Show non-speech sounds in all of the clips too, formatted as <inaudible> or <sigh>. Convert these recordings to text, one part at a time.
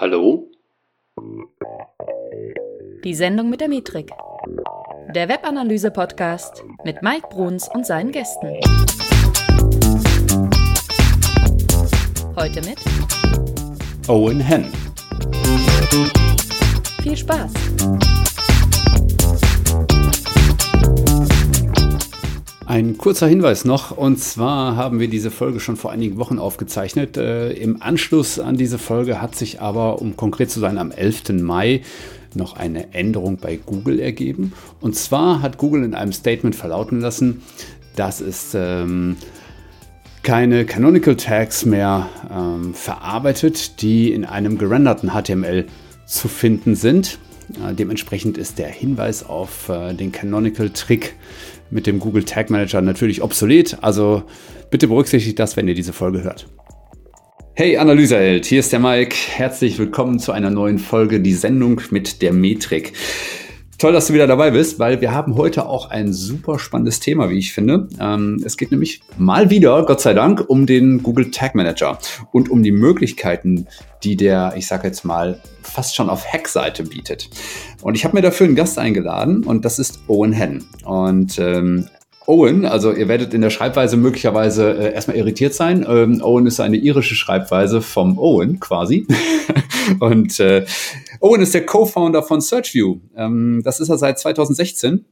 Hallo? Die Sendung mit der Metrik. Der Webanalyse-Podcast mit Mike Bruns und seinen Gästen. Heute mit Owen Henn. Viel Spaß! Ein kurzer Hinweis noch, und zwar haben wir diese Folge schon vor einigen Wochen aufgezeichnet. Äh, Im Anschluss an diese Folge hat sich aber, um konkret zu sein, am 11. Mai noch eine Änderung bei Google ergeben. Und zwar hat Google in einem Statement verlauten lassen, dass es ähm, keine Canonical Tags mehr ähm, verarbeitet, die in einem gerenderten HTML zu finden sind. Äh, dementsprechend ist der Hinweis auf äh, den Canonical Trick mit dem Google Tag Manager natürlich obsolet. Also bitte berücksichtigt das, wenn ihr diese Folge hört. Hey Analyseheld, hier ist der Mike. Herzlich willkommen zu einer neuen Folge, die Sendung mit der Metrik. Toll, dass du wieder dabei bist, weil wir haben heute auch ein super spannendes Thema, wie ich finde. Ähm, es geht nämlich mal wieder, Gott sei Dank, um den Google Tag Manager und um die Möglichkeiten, die der, ich sage jetzt mal, fast schon auf Hackseite bietet. Und ich habe mir dafür einen Gast eingeladen und das ist Owen Henn. Und ähm, Owen, also ihr werdet in der Schreibweise möglicherweise äh, erstmal irritiert sein. Ähm, Owen ist eine irische Schreibweise vom Owen quasi. <laughs> und äh, Owen ist der Co-Founder von SearchView. Ähm, das ist er seit 2016.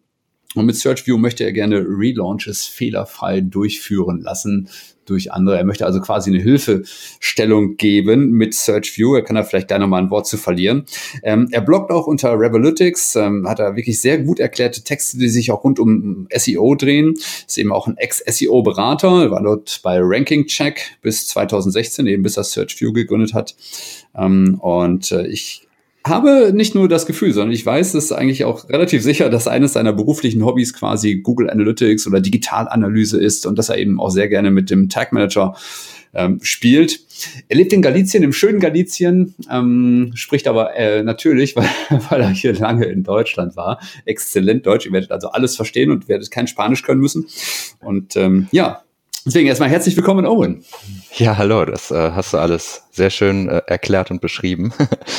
Und mit SearchView möchte er gerne Relaunches fehlerfrei durchführen lassen durch andere. Er möchte also quasi eine Hilfestellung geben mit SearchView. Er kann da vielleicht gleich nochmal ein Wort zu verlieren. Ähm, er bloggt auch unter Revolutics, ähm, hat da wirklich sehr gut erklärte Texte, die sich auch rund um SEO drehen. Ist eben auch ein Ex-SEO-Berater, war dort bei Ranking Check bis 2016, eben bis er SearchView gegründet hat. Ähm, und äh, ich habe nicht nur das Gefühl, sondern ich weiß es eigentlich auch relativ sicher, dass eines seiner beruflichen Hobbys quasi Google Analytics oder Digitalanalyse ist und dass er eben auch sehr gerne mit dem Tag Manager ähm, spielt. Er lebt in Galizien, im schönen Galizien, ähm, spricht aber äh, natürlich, <laughs> weil, weil er hier lange in Deutschland war, exzellent Deutsch. Ihr werdet also alles verstehen und werdet kein Spanisch können müssen. Und ähm, ja, Deswegen erstmal herzlich willkommen, Owen. Ja, hallo, das äh, hast du alles sehr schön äh, erklärt und beschrieben.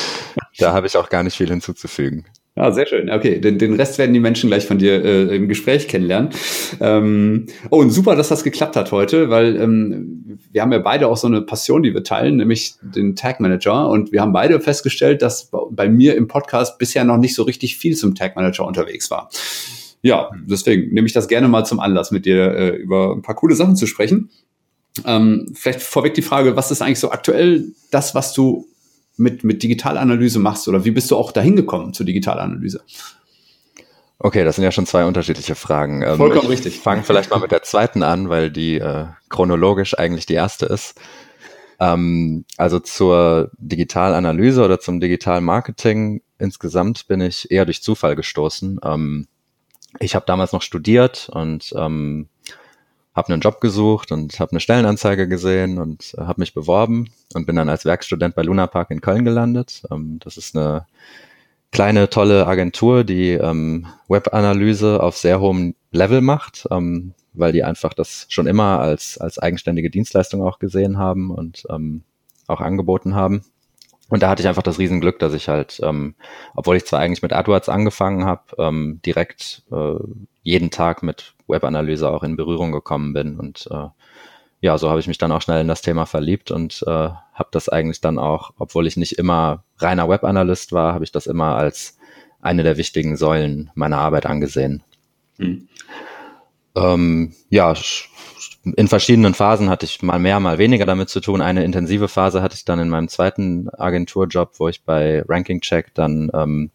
<laughs> da habe ich auch gar nicht viel hinzuzufügen. Ja, sehr schön. Okay, den, den Rest werden die Menschen gleich von dir äh, im Gespräch kennenlernen. Ähm, oh, und super, dass das geklappt hat heute, weil ähm, wir haben ja beide auch so eine Passion, die wir teilen, nämlich den Tag Manager. Und wir haben beide festgestellt, dass bei mir im Podcast bisher noch nicht so richtig viel zum Tag Manager unterwegs war ja, deswegen nehme ich das gerne mal zum Anlass, mit dir äh, über ein paar coole Sachen zu sprechen. Ähm, vielleicht vorweg die Frage, was ist eigentlich so aktuell das, was du mit, mit Digitalanalyse machst oder wie bist du auch dahin gekommen zur Digitalanalyse? Okay, das sind ja schon zwei unterschiedliche Fragen. Ähm, Vollkommen ich richtig. Fange vielleicht mal mit der zweiten an, weil die äh, chronologisch eigentlich die erste ist. Ähm, also zur Digitalanalyse oder zum Digitalmarketing insgesamt bin ich eher durch Zufall gestoßen. Ähm, ich habe damals noch studiert und ähm, habe einen Job gesucht und habe eine Stellenanzeige gesehen und äh, habe mich beworben und bin dann als Werkstudent bei Luna Park in Köln gelandet. Ähm, das ist eine kleine, tolle Agentur, die ähm, Webanalyse auf sehr hohem Level macht, ähm, weil die einfach das schon immer als, als eigenständige Dienstleistung auch gesehen haben und ähm, auch angeboten haben. Und da hatte ich einfach das Riesenglück, dass ich halt, ähm, obwohl ich zwar eigentlich mit AdWords angefangen habe, ähm, direkt äh, jeden Tag mit Webanalyse auch in Berührung gekommen bin. Und äh, ja, so habe ich mich dann auch schnell in das Thema verliebt und äh, habe das eigentlich dann auch, obwohl ich nicht immer reiner Webanalyst war, habe ich das immer als eine der wichtigen Säulen meiner Arbeit angesehen. Mhm. Ähm, ja, in verschiedenen Phasen hatte ich mal mehr, mal weniger damit zu tun. Eine intensive Phase hatte ich dann in meinem zweiten Agenturjob, wo ich bei Ranking Check dann ähm,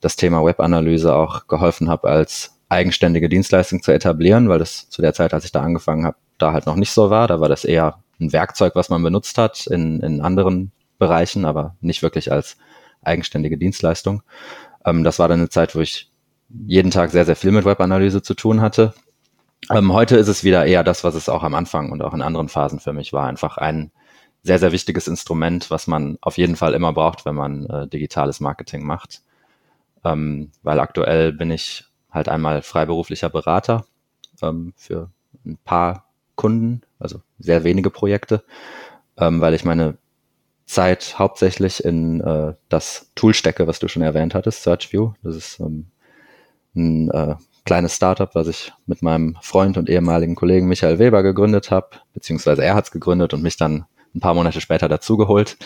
das Thema Webanalyse auch geholfen habe, als eigenständige Dienstleistung zu etablieren, weil das zu der Zeit, als ich da angefangen habe, da halt noch nicht so war. Da war das eher ein Werkzeug, was man benutzt hat in, in anderen Bereichen, aber nicht wirklich als eigenständige Dienstleistung. Ähm, das war dann eine Zeit, wo ich jeden Tag sehr, sehr viel mit Webanalyse zu tun hatte ähm, heute ist es wieder eher das, was es auch am Anfang und auch in anderen Phasen für mich war. Einfach ein sehr, sehr wichtiges Instrument, was man auf jeden Fall immer braucht, wenn man äh, digitales Marketing macht. Ähm, weil aktuell bin ich halt einmal freiberuflicher Berater ähm, für ein paar Kunden, also sehr wenige Projekte, ähm, weil ich meine Zeit hauptsächlich in äh, das Tool stecke, was du schon erwähnt hattest, SearchView. Das ist ähm, ein äh, kleines Startup, was ich mit meinem Freund und ehemaligen Kollegen Michael Weber gegründet habe, beziehungsweise er hat es gegründet und mich dann ein paar Monate später dazugeholt.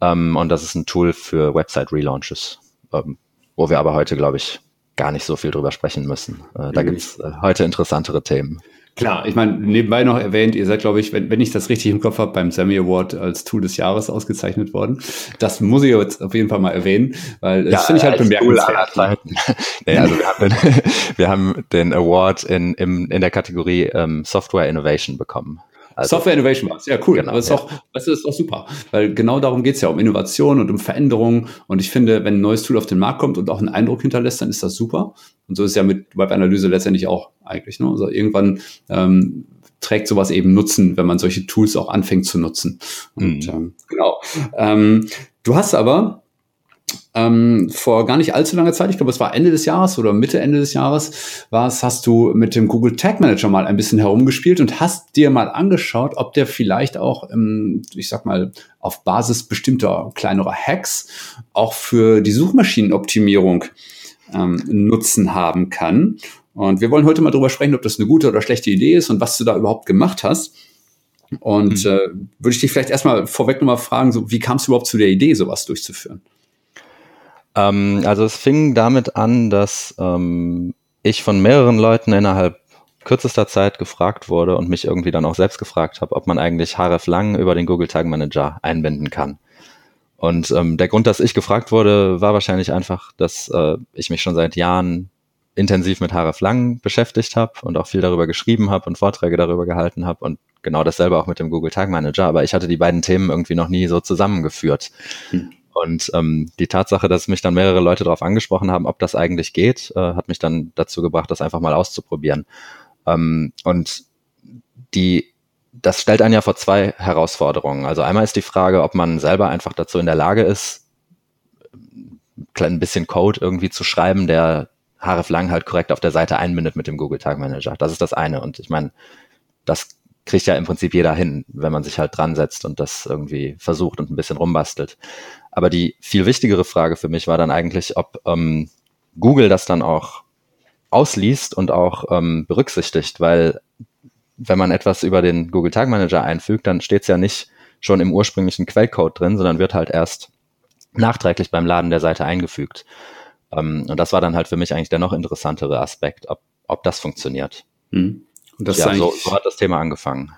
Ähm, und das ist ein Tool für Website-Relaunches, ähm, wo wir aber heute, glaube ich, gar nicht so viel drüber sprechen müssen. Äh, da mhm. gibt's äh, heute interessantere Themen. Klar, ich meine, nebenbei noch erwähnt, ihr seid, glaube ich, wenn, wenn ich das richtig im Kopf habe, beim Sammy Award als Tool des Jahres ausgezeichnet worden. Das muss ich jetzt auf jeden Fall mal erwähnen, weil das ja, finde ich halt bemerkenswert. <laughs> nee, also wir haben, den, <laughs> wir haben den Award in, im, in der Kategorie ähm, Software Innovation bekommen. Also, Software Innovation war ja cool. Genau, aber es ist, ja. auch, das ist auch super, weil genau darum geht es ja, um Innovation und um Veränderung. Und ich finde, wenn ein neues Tool auf den Markt kommt und auch einen Eindruck hinterlässt, dann ist das super. Und so ist es ja mit Webanalyse letztendlich auch eigentlich. Ne? Also irgendwann ähm, trägt sowas eben Nutzen, wenn man solche Tools auch anfängt zu nutzen. Und mhm. ähm, genau. Ähm, du hast aber ähm, vor gar nicht allzu langer Zeit, ich glaube, es war Ende des Jahres oder Mitte, Ende des Jahres, war es, hast du mit dem Google Tag Manager mal ein bisschen herumgespielt und hast dir mal angeschaut, ob der vielleicht auch, ähm, ich sag mal, auf Basis bestimmter kleinerer Hacks auch für die Suchmaschinenoptimierung ähm, Nutzen haben kann. Und wir wollen heute mal darüber sprechen, ob das eine gute oder schlechte Idee ist und was du da überhaupt gemacht hast. Und mhm. äh, würde ich dich vielleicht erstmal vorweg nochmal fragen, so, wie kamst du überhaupt zu der Idee, sowas durchzuführen? Ähm, also es fing damit an, dass ähm, ich von mehreren Leuten innerhalb kürzester Zeit gefragt wurde und mich irgendwie dann auch selbst gefragt habe, ob man eigentlich href lang über den Google Tag Manager einbinden kann. Und ähm, der Grund, dass ich gefragt wurde, war wahrscheinlich einfach, dass äh, ich mich schon seit Jahren intensiv mit href lang beschäftigt habe und auch viel darüber geschrieben habe und Vorträge darüber gehalten habe und genau dasselbe auch mit dem Google Tag Manager, aber ich hatte die beiden Themen irgendwie noch nie so zusammengeführt. Hm. Und ähm, die Tatsache, dass mich dann mehrere Leute darauf angesprochen haben, ob das eigentlich geht, äh, hat mich dann dazu gebracht, das einfach mal auszuprobieren. Ähm, und die, das stellt einen ja vor zwei Herausforderungen. Also einmal ist die Frage, ob man selber einfach dazu in der Lage ist, ein bisschen Code irgendwie zu schreiben, der href lang halt korrekt auf der Seite einbindet mit dem Google Tag Manager. Das ist das eine. Und ich meine, das kriegt ja im Prinzip jeder hin, wenn man sich halt dran setzt und das irgendwie versucht und ein bisschen rumbastelt. Aber die viel wichtigere Frage für mich war dann eigentlich, ob ähm, Google das dann auch ausliest und auch ähm, berücksichtigt, weil wenn man etwas über den Google Tag Manager einfügt, dann steht es ja nicht schon im ursprünglichen Quellcode drin, sondern wird halt erst nachträglich beim Laden der Seite eingefügt. Ähm, und das war dann halt für mich eigentlich der noch interessantere Aspekt, ob, ob das funktioniert. Hm. Und das ja, so, so hat das Thema angefangen.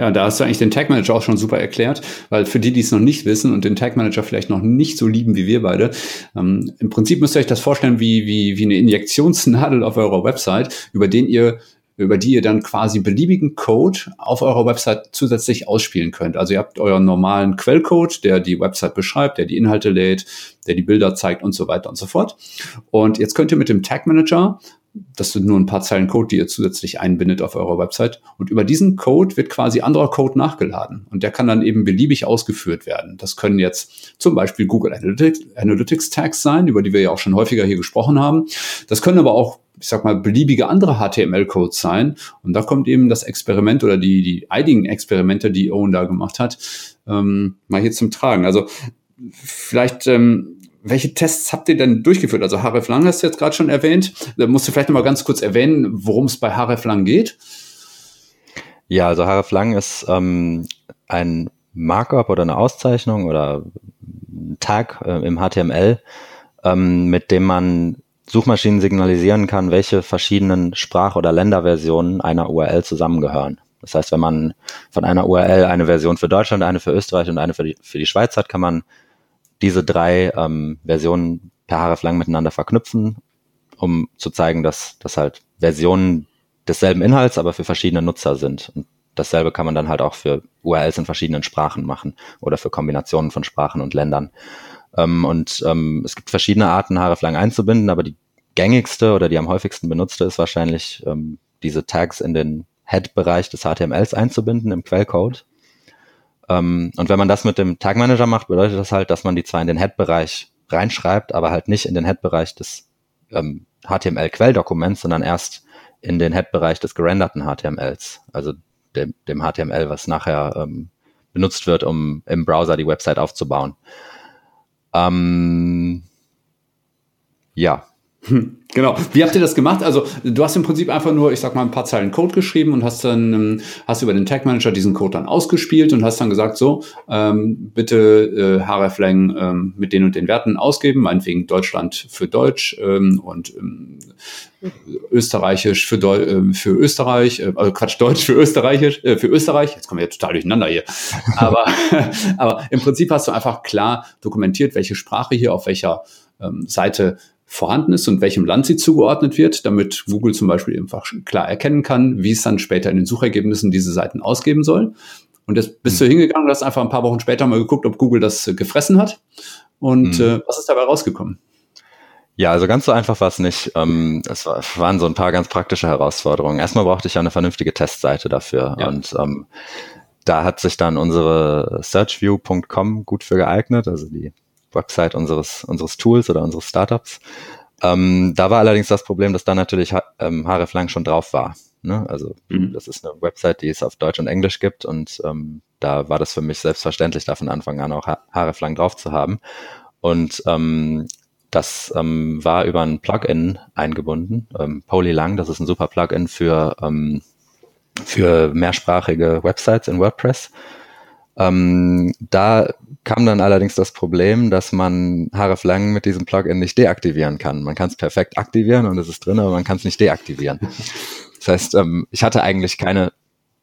Ja, da hast du eigentlich den Tag Manager auch schon super erklärt, weil für die, die es noch nicht wissen und den Tag Manager vielleicht noch nicht so lieben wie wir beide, ähm, im Prinzip müsst ihr euch das vorstellen wie, wie, wie eine Injektionsnadel auf eurer Website, über den ihr über die ihr dann quasi beliebigen Code auf eurer Website zusätzlich ausspielen könnt. Also ihr habt euren normalen Quellcode, der die Website beschreibt, der die Inhalte lädt, der die Bilder zeigt und so weiter und so fort. Und jetzt könnt ihr mit dem Tag Manager das sind nur ein paar Zeilen Code, die ihr zusätzlich einbindet auf eurer Website. Und über diesen Code wird quasi anderer Code nachgeladen. Und der kann dann eben beliebig ausgeführt werden. Das können jetzt zum Beispiel Google Analytics, Analytics Tags sein, über die wir ja auch schon häufiger hier gesprochen haben. Das können aber auch ich sag mal, beliebige andere HTML-Codes sein. Und da kommt eben das Experiment oder die, die einigen Experimente, die Owen da gemacht hat, ähm, mal hier zum Tragen. Also vielleicht ähm, welche Tests habt ihr denn durchgeführt? Also href lang hast du jetzt gerade schon erwähnt. Da musst du vielleicht noch mal ganz kurz erwähnen, worum es bei href lang geht. Ja, also href lang ist ähm, ein Markup oder eine Auszeichnung oder ein Tag äh, im HTML, ähm, mit dem man Suchmaschinen signalisieren kann, welche verschiedenen Sprach- oder Länderversionen einer URL zusammengehören. Das heißt, wenn man von einer URL eine Version für Deutschland, eine für Österreich und eine für die, für die Schweiz hat, kann man diese drei ähm, Versionen per href miteinander verknüpfen, um zu zeigen, dass das halt Versionen desselben Inhalts, aber für verschiedene Nutzer sind. Und dasselbe kann man dann halt auch für URLs in verschiedenen Sprachen machen oder für Kombinationen von Sprachen und Ländern. Ähm, und ähm, es gibt verschiedene Arten, href lang einzubinden, aber die gängigste oder die am häufigsten benutzte ist wahrscheinlich ähm, diese Tags in den Head-Bereich des HTMLs einzubinden im Quellcode. Ähm, und wenn man das mit dem Tag Manager macht, bedeutet das halt, dass man die zwar in den Head-Bereich reinschreibt, aber halt nicht in den Head-Bereich des ähm, HTML-Quelldokuments, sondern erst in den Head-Bereich des gerenderten HTMLs, also dem, dem HTML, was nachher ähm, benutzt wird, um im Browser die Website aufzubauen. Ähm, ja, hm, genau. Wie habt ihr das gemacht? Also du hast im Prinzip einfach nur, ich sag mal, ein paar Zeilen Code geschrieben und hast dann ähm, hast über den Tag Manager diesen Code dann ausgespielt und hast dann gesagt, so ähm, bitte äh, hreflang ähm, mit den und den Werten ausgeben, meinetwegen Deutschland für Deutsch ähm, und ähm, Österreichisch für, Deu äh, für Österreich, äh, also Quatsch, Deutsch für Österreichisch, äh, für Österreich. Jetzt kommen wir ja total durcheinander hier. <laughs> Aber, <laughs> aber im Prinzip hast du einfach klar dokumentiert, welche Sprache hier auf welcher ähm, Seite vorhanden ist und welchem Land sie zugeordnet wird, damit Google zum Beispiel einfach klar erkennen kann, wie es dann später in den Suchergebnissen diese Seiten ausgeben soll. Und jetzt bist mhm. du hingegangen und hast einfach ein paar Wochen später mal geguckt, ob Google das äh, gefressen hat. Und mhm. äh, was ist dabei rausgekommen? Ja, also ganz so einfach war es nicht. Ähm, es war, waren so ein paar ganz praktische Herausforderungen. Erstmal brauchte ich ja eine vernünftige Testseite dafür. Ja. Und ähm, da hat sich dann unsere searchview.com gut für geeignet, also die Website unseres, unseres Tools oder unseres Startups. Ähm, da war allerdings das Problem, dass da natürlich ähm, hreflang schon drauf war. Ne? Also mhm. das ist eine Website, die es auf Deutsch und Englisch gibt und ähm, da war das für mich selbstverständlich, da von Anfang an auch hreflang drauf zu haben. Und ähm, das ähm, war über ein Plugin eingebunden, ähm, Polylang, das ist ein super Plugin für, ähm, für mehrsprachige Websites in WordPress. Ähm, da kam dann allerdings das Problem, dass man hreflang mit diesem Plugin nicht deaktivieren kann. Man kann es perfekt aktivieren und es ist drin, aber man kann es nicht deaktivieren. Das heißt, ähm, ich hatte eigentlich keine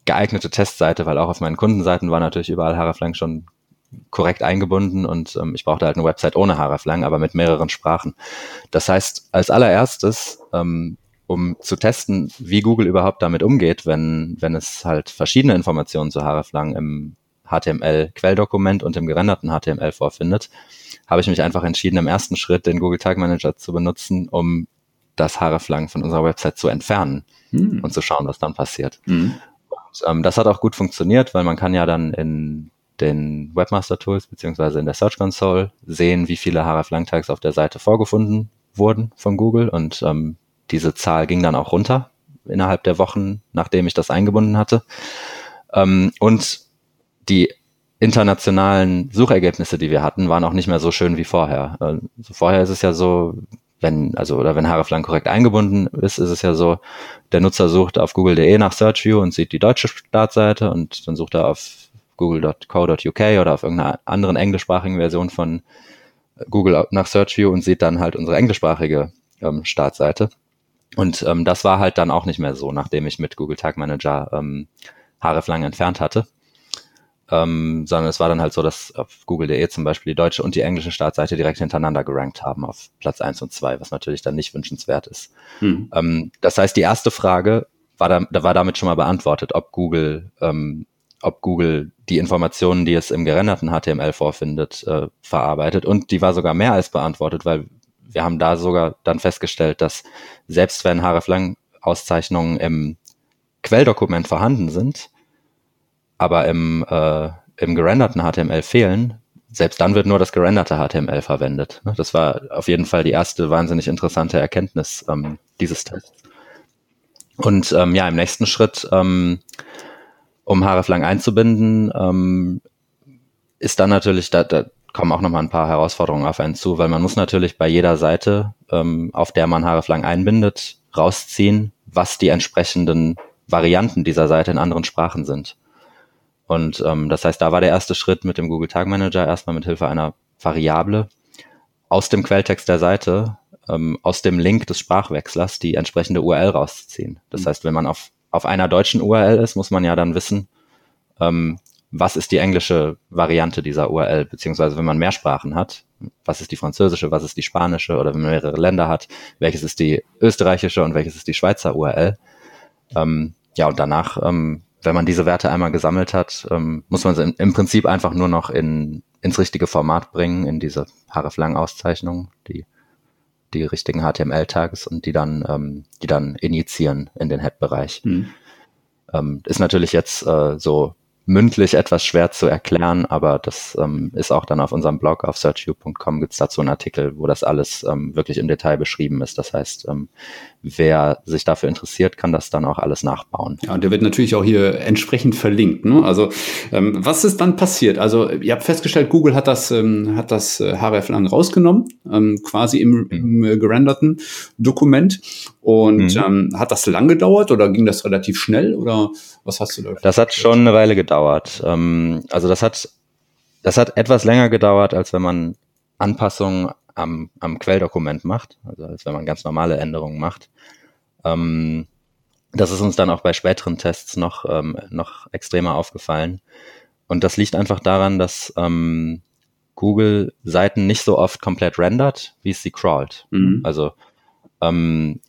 geeignete Testseite, weil auch auf meinen Kundenseiten war natürlich überall hreflang schon korrekt eingebunden und ähm, ich brauchte halt eine Website ohne hreflang, aber mit mehreren Sprachen. Das heißt, als allererstes, ähm, um zu testen, wie Google überhaupt damit umgeht, wenn, wenn es halt verschiedene Informationen zu hreflang im HTML-Quelldokument und im gerenderten HTML vorfindet, habe ich mich einfach entschieden, im ersten Schritt den Google Tag Manager zu benutzen, um das hreflang von unserer Website zu entfernen hm. und zu schauen, was dann passiert. Hm. Und, ähm, das hat auch gut funktioniert, weil man kann ja dann in den Webmaster Tools beziehungsweise in der Search Console sehen, wie viele hreflang-Tags auf der Seite vorgefunden wurden von Google und ähm, diese Zahl ging dann auch runter innerhalb der Wochen, nachdem ich das eingebunden hatte. Ähm, und die internationalen Suchergebnisse, die wir hatten, waren auch nicht mehr so schön wie vorher. Also vorher ist es ja so, wenn, also, oder wenn hreflang korrekt eingebunden ist, ist es ja so, der Nutzer sucht auf google.de nach SearchView und sieht die deutsche Startseite und dann sucht er auf google.co.uk oder auf irgendeiner anderen englischsprachigen Version von Google nach SearchView und sieht dann halt unsere englischsprachige ähm, Startseite. Und ähm, das war halt dann auch nicht mehr so, nachdem ich mit Google Tag Manager ähm, hreflang entfernt hatte ähm, sondern es war dann halt so, dass auf google.de zum Beispiel die deutsche und die englische Startseite direkt hintereinander gerankt haben auf Platz eins und zwei, was natürlich dann nicht wünschenswert ist. Mhm. Ähm, das heißt, die erste Frage war, da, war damit schon mal beantwortet, ob Google, ähm, ob Google die Informationen, die es im gerenderten HTML vorfindet, äh, verarbeitet. Und die war sogar mehr als beantwortet, weil wir haben da sogar dann festgestellt, dass selbst wenn hreflang-Auszeichnungen im Quelldokument vorhanden sind, aber im, äh, im gerenderten HTML fehlen, selbst dann wird nur das gerenderte HTML verwendet. Ne? Das war auf jeden Fall die erste wahnsinnig interessante Erkenntnis ähm, dieses Tests. Und ähm, ja, im nächsten Schritt, ähm, um hreflang einzubinden, ähm, ist dann natürlich, da, da kommen auch nochmal ein paar Herausforderungen auf einen zu, weil man muss natürlich bei jeder Seite, ähm, auf der man hreflang einbindet, rausziehen, was die entsprechenden Varianten dieser Seite in anderen Sprachen sind. Und ähm, das heißt, da war der erste Schritt mit dem Google Tag Manager erstmal mit Hilfe einer Variable aus dem Quelltext der Seite, ähm, aus dem Link des Sprachwechslers die entsprechende URL rauszuziehen. Das mhm. heißt, wenn man auf, auf einer deutschen URL ist, muss man ja dann wissen, ähm, was ist die englische Variante dieser URL, beziehungsweise wenn man mehr Sprachen hat, was ist die französische, was ist die spanische oder wenn man mehrere Länder hat, welches ist die österreichische und welches ist die Schweizer URL. Ähm, ja, und danach ähm, wenn man diese Werte einmal gesammelt hat, ähm, muss man sie im Prinzip einfach nur noch in, ins richtige Format bringen, in diese hreflang-Auszeichnung, die, die richtigen HTML-Tags und die dann, ähm, die dann initiieren in den Head-Bereich. Mhm. Ähm, ist natürlich jetzt äh, so mündlich etwas schwer zu erklären, aber das ähm, ist auch dann auf unserem Blog auf searchu.com gibt es dazu einen Artikel, wo das alles ähm, wirklich im Detail beschrieben ist. Das heißt, ähm, wer sich dafür interessiert, kann das dann auch alles nachbauen. Ja, und der wird natürlich auch hier entsprechend verlinkt. Ne? Also ähm, was ist dann passiert? Also ihr habt festgestellt, Google hat das, ähm, hat das äh, href lang rausgenommen, ähm, quasi im, im äh, gerenderten Dokument. Und mhm. ähm, hat das lang gedauert oder ging das relativ schnell oder was hast du da? Das hat schon eine Weile gedauert. Ähm, also das hat, das hat etwas länger gedauert, als wenn man Anpassungen am, am Quelldokument macht, also als wenn man ganz normale Änderungen macht. Ähm, das ist uns dann auch bei späteren Tests noch, ähm, noch extremer aufgefallen. Und das liegt einfach daran, dass ähm, Google Seiten nicht so oft komplett rendert, wie es sie crawlt. Mhm. Also ähm,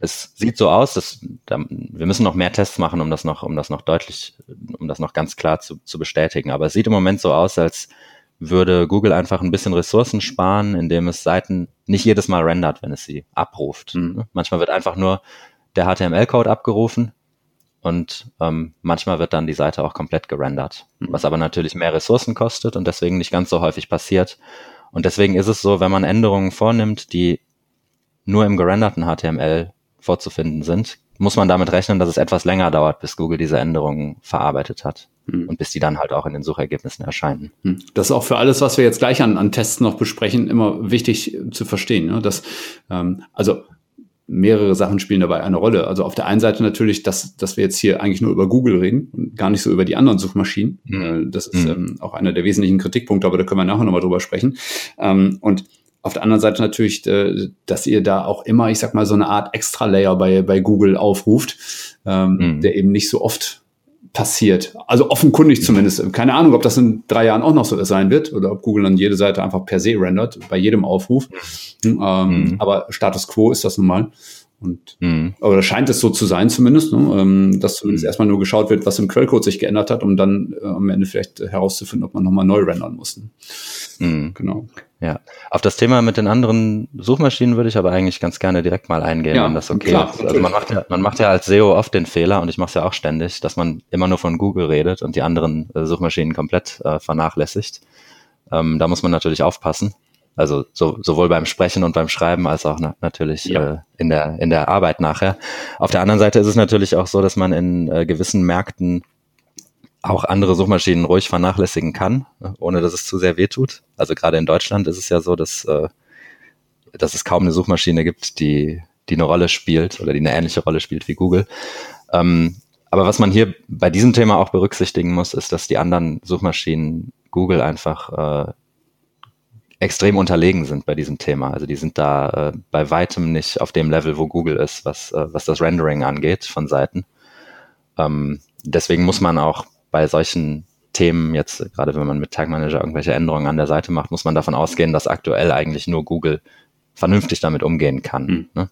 es sieht so aus, dass da, wir müssen noch mehr Tests machen, um das noch, um das noch deutlich, um das noch ganz klar zu, zu bestätigen. Aber es sieht im Moment so aus, als würde Google einfach ein bisschen Ressourcen sparen, indem es Seiten nicht jedes Mal rendert, wenn es sie abruft. Mhm. Manchmal wird einfach nur der HTML-Code abgerufen und ähm, manchmal wird dann die Seite auch komplett gerendert, mhm. was aber natürlich mehr Ressourcen kostet und deswegen nicht ganz so häufig passiert. Und deswegen ist es so, wenn man Änderungen vornimmt, die nur im gerenderten HTML vorzufinden sind, muss man damit rechnen, dass es etwas länger dauert, bis Google diese Änderungen verarbeitet hat hm. und bis die dann halt auch in den Suchergebnissen erscheinen. Hm. Das ist auch für alles, was wir jetzt gleich an, an Tests noch besprechen, immer wichtig zu verstehen. Ne? Dass, ähm, also mehrere Sachen spielen dabei eine Rolle. Also auf der einen Seite natürlich, dass, dass wir jetzt hier eigentlich nur über Google reden und gar nicht so über die anderen Suchmaschinen. Mhm. Das ist mhm. ähm, auch einer der wesentlichen Kritikpunkte, aber da können wir nachher nochmal drüber sprechen. Ähm, und auf der anderen Seite natürlich, äh, dass ihr da auch immer, ich sag mal, so eine Art Extra-Layer bei, bei Google aufruft, ähm, mhm. der eben nicht so oft passiert. Also offenkundig zumindest. Keine Ahnung, ob das in drei Jahren auch noch so sein wird oder ob Google dann jede Seite einfach per se rendert, bei jedem Aufruf. Mhm. Ähm, mhm. Aber Status quo ist das nun mal. Und, mhm. Oder scheint es so zu sein zumindest, ne? ähm, dass zumindest mhm. erstmal nur geschaut wird, was im Quellcode sich geändert hat, um dann äh, am Ende vielleicht herauszufinden, ob man nochmal neu rendern muss. Mhm. Genau. Ja, auf das Thema mit den anderen Suchmaschinen würde ich aber eigentlich ganz gerne direkt mal eingehen, ja, wenn das okay klar, ist. Also man macht, ja, man macht ja als SEO oft den Fehler, und ich mache es ja auch ständig, dass man immer nur von Google redet und die anderen äh, Suchmaschinen komplett äh, vernachlässigt. Ähm, da muss man natürlich aufpassen. Also so, sowohl beim Sprechen und beim Schreiben als auch na natürlich ja. äh, in, der, in der Arbeit nachher. Auf der anderen Seite ist es natürlich auch so, dass man in äh, gewissen Märkten auch andere Suchmaschinen ruhig vernachlässigen kann, ne, ohne dass es zu sehr wehtut. Also gerade in Deutschland ist es ja so, dass, äh, dass es kaum eine Suchmaschine gibt, die, die eine Rolle spielt oder die eine ähnliche Rolle spielt wie Google. Ähm, aber was man hier bei diesem Thema auch berücksichtigen muss, ist, dass die anderen Suchmaschinen Google einfach äh, extrem unterlegen sind bei diesem Thema. Also die sind da äh, bei weitem nicht auf dem Level, wo Google ist, was, äh, was das Rendering angeht von Seiten. Ähm, deswegen muss man auch bei solchen Themen, jetzt gerade wenn man mit Tag Manager irgendwelche Änderungen an der Seite macht, muss man davon ausgehen, dass aktuell eigentlich nur Google vernünftig damit umgehen kann. Mhm. Ne?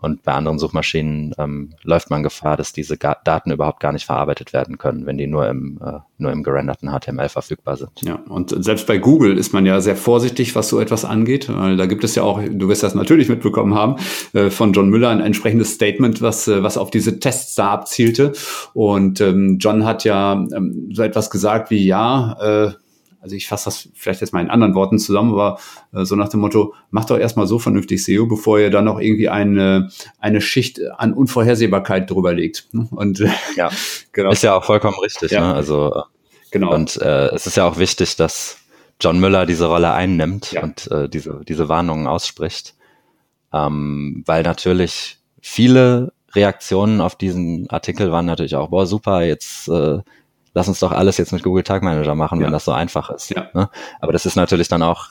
Und bei anderen Suchmaschinen ähm, läuft man Gefahr, dass diese Ga Daten überhaupt gar nicht verarbeitet werden können, wenn die nur im, äh, nur im gerenderten HTML verfügbar sind. Ja, und selbst bei Google ist man ja sehr vorsichtig, was so etwas angeht. Da gibt es ja auch, du wirst das natürlich mitbekommen haben, äh, von John Müller ein entsprechendes Statement, was, äh, was auf diese Tests da abzielte. Und ähm, John hat ja ähm, so etwas gesagt wie, ja, äh, also ich fasse das vielleicht jetzt mal in anderen Worten zusammen, aber äh, so nach dem Motto, macht doch erstmal so vernünftig SEO, bevor ihr dann noch irgendwie eine, eine Schicht an Unvorhersehbarkeit drüber legt. Ne? Und äh, ja, <laughs> genau. Ist ja auch vollkommen richtig. Ja. Ne? Also äh, genau. Und äh, es ist ja auch wichtig, dass John Müller diese Rolle einnimmt ja. und äh, diese, diese Warnungen ausspricht. Ähm, weil natürlich viele Reaktionen auf diesen Artikel waren natürlich auch, boah, super, jetzt äh, lass uns doch alles jetzt mit Google Tag Manager machen, ja. wenn das so einfach ist. Ja. Ne? Aber das ist natürlich dann auch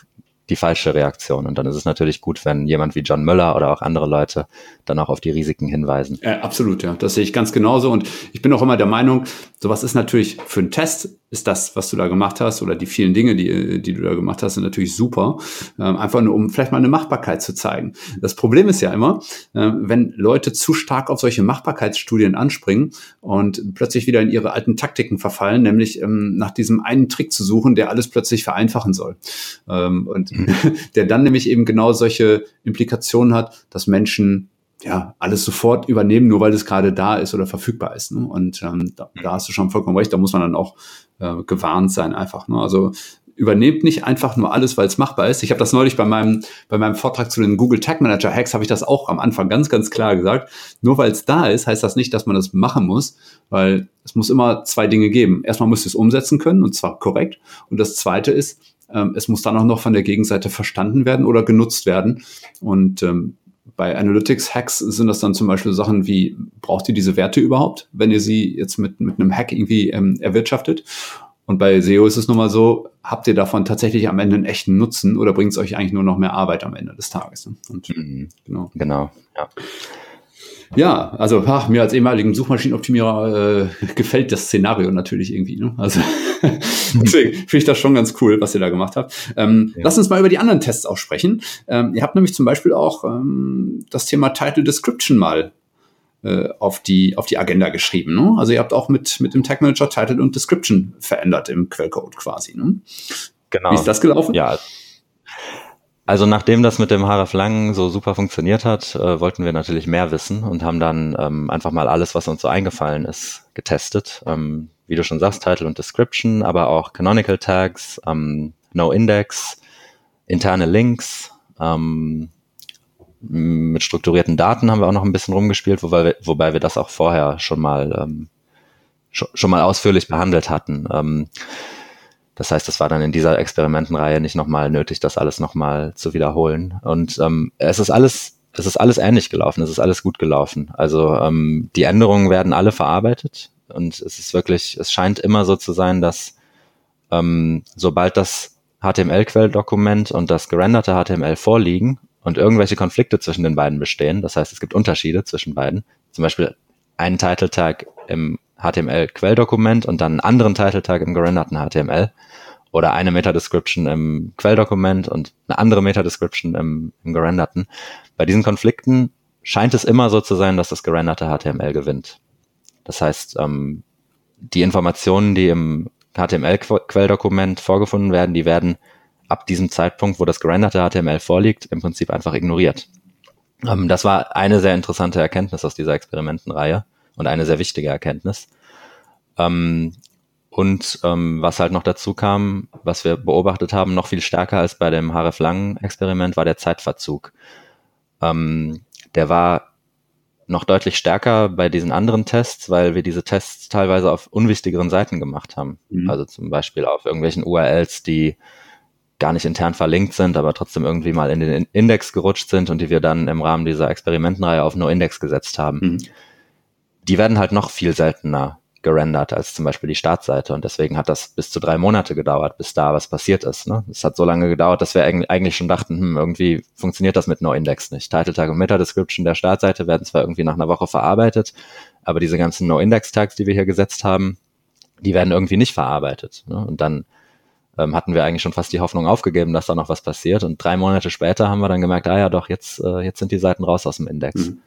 die falsche Reaktion. Und dann ist es natürlich gut, wenn jemand wie John Müller oder auch andere Leute dann auch auf die Risiken hinweisen. Ja, absolut, ja. Das sehe ich ganz genauso. Und ich bin auch immer der Meinung, sowas ist natürlich für einen Test ist das, was du da gemacht hast oder die vielen Dinge, die, die du da gemacht hast, sind natürlich super. Ähm, einfach nur, um vielleicht mal eine Machbarkeit zu zeigen. Das Problem ist ja immer, äh, wenn Leute zu stark auf solche Machbarkeitsstudien anspringen und plötzlich wieder in ihre alten Taktiken verfallen, nämlich ähm, nach diesem einen Trick zu suchen, der alles plötzlich vereinfachen soll. Ähm, und. <laughs> der dann nämlich eben genau solche Implikationen hat, dass Menschen ja, alles sofort übernehmen, nur weil es gerade da ist oder verfügbar ist. Ne? Und ähm, da, da hast du schon vollkommen recht, da muss man dann auch äh, gewarnt sein einfach. Ne? Also übernehmt nicht einfach nur alles, weil es machbar ist. Ich habe das neulich bei meinem, bei meinem Vortrag zu den Google Tag Manager Hacks, habe ich das auch am Anfang ganz, ganz klar gesagt. Nur weil es da ist, heißt das nicht, dass man das machen muss, weil es muss immer zwei Dinge geben. Erstmal müsst ihr es umsetzen können, und zwar korrekt. Und das Zweite ist, ähm, es muss dann auch noch von der Gegenseite verstanden werden oder genutzt werden. Und ähm, bei Analytics-Hacks sind das dann zum Beispiel Sachen wie, braucht ihr diese Werte überhaupt, wenn ihr sie jetzt mit, mit einem Hack irgendwie ähm, erwirtschaftet? Und bei SEO ist es nun mal so, habt ihr davon tatsächlich am Ende einen echten Nutzen oder bringt es euch eigentlich nur noch mehr Arbeit am Ende des Tages? Ne? Und, mhm. Genau. Genau, ja. Ja, also ach, mir als ehemaligen Suchmaschinenoptimierer äh, <laughs> gefällt das Szenario natürlich irgendwie. Ne? Also <laughs> deswegen finde ich das schon ganz cool, was ihr da gemacht habt. Ähm, ja. Lass uns mal über die anderen Tests auch sprechen. Ähm, ihr habt nämlich zum Beispiel auch ähm, das Thema Title Description mal äh, auf, die, auf die Agenda geschrieben. Ne? Also ihr habt auch mit, mit dem Tag Manager Title und Description verändert im Quellcode quasi. Ne? Genau. Wie ist das gelaufen? Ja. Also nachdem das mit dem href Lang so super funktioniert hat, äh, wollten wir natürlich mehr wissen und haben dann ähm, einfach mal alles, was uns so eingefallen ist, getestet. Ähm, wie du schon sagst, Title und Description, aber auch Canonical Tags, ähm, No Index, interne Links, ähm, mit strukturierten Daten haben wir auch noch ein bisschen rumgespielt, wobei wir, wobei wir das auch vorher schon mal ähm, schon, schon mal ausführlich behandelt hatten. Das heißt, es war dann in dieser Experimentenreihe nicht nochmal nötig, das alles nochmal zu wiederholen. Und ähm, es ist alles, es ist alles ähnlich gelaufen, es ist alles gut gelaufen. Also ähm, die Änderungen werden alle verarbeitet und es ist wirklich, es scheint immer so zu sein, dass ähm, sobald das HTML-Quelldokument und das gerenderte HTML vorliegen und irgendwelche Konflikte zwischen den beiden bestehen, das heißt, es gibt Unterschiede zwischen beiden, zum Beispiel einen Title Tag im HTML-Quelldokument und dann einen anderen Title Tag im gerenderten HTML oder eine Meta-Description im Quelldokument und eine andere Meta-Description im, im gerenderten. Bei diesen Konflikten scheint es immer so zu sein, dass das gerenderte HTML gewinnt. Das heißt, ähm, die Informationen, die im HTML-Quelldokument vorgefunden werden, die werden ab diesem Zeitpunkt, wo das gerenderte HTML vorliegt, im Prinzip einfach ignoriert. Ähm, das war eine sehr interessante Erkenntnis aus dieser Experimentenreihe und eine sehr wichtige Erkenntnis. Ähm, und ähm, was halt noch dazu kam, was wir beobachtet haben, noch viel stärker als bei dem href lang Experiment, war der Zeitverzug. Ähm, der war noch deutlich stärker bei diesen anderen Tests, weil wir diese Tests teilweise auf unwichtigeren Seiten gemacht haben. Mhm. Also zum Beispiel auf irgendwelchen URLs, die gar nicht intern verlinkt sind, aber trotzdem irgendwie mal in den Index gerutscht sind und die wir dann im Rahmen dieser Experimentenreihe auf No-Index gesetzt haben. Mhm. Die werden halt noch viel seltener gerendert als zum Beispiel die Startseite und deswegen hat das bis zu drei Monate gedauert, bis da was passiert ist. Ne? Es hat so lange gedauert, dass wir eigentlich schon dachten, hm, irgendwie funktioniert das mit No-Index nicht. Title Tag und Meta-Description der Startseite werden zwar irgendwie nach einer Woche verarbeitet, aber diese ganzen No-Index-Tags, die wir hier gesetzt haben, die werden irgendwie nicht verarbeitet. Ne? Und dann ähm, hatten wir eigentlich schon fast die Hoffnung aufgegeben, dass da noch was passiert. Und drei Monate später haben wir dann gemerkt, ah ja doch, jetzt, äh, jetzt sind die Seiten raus aus dem Index. Mhm.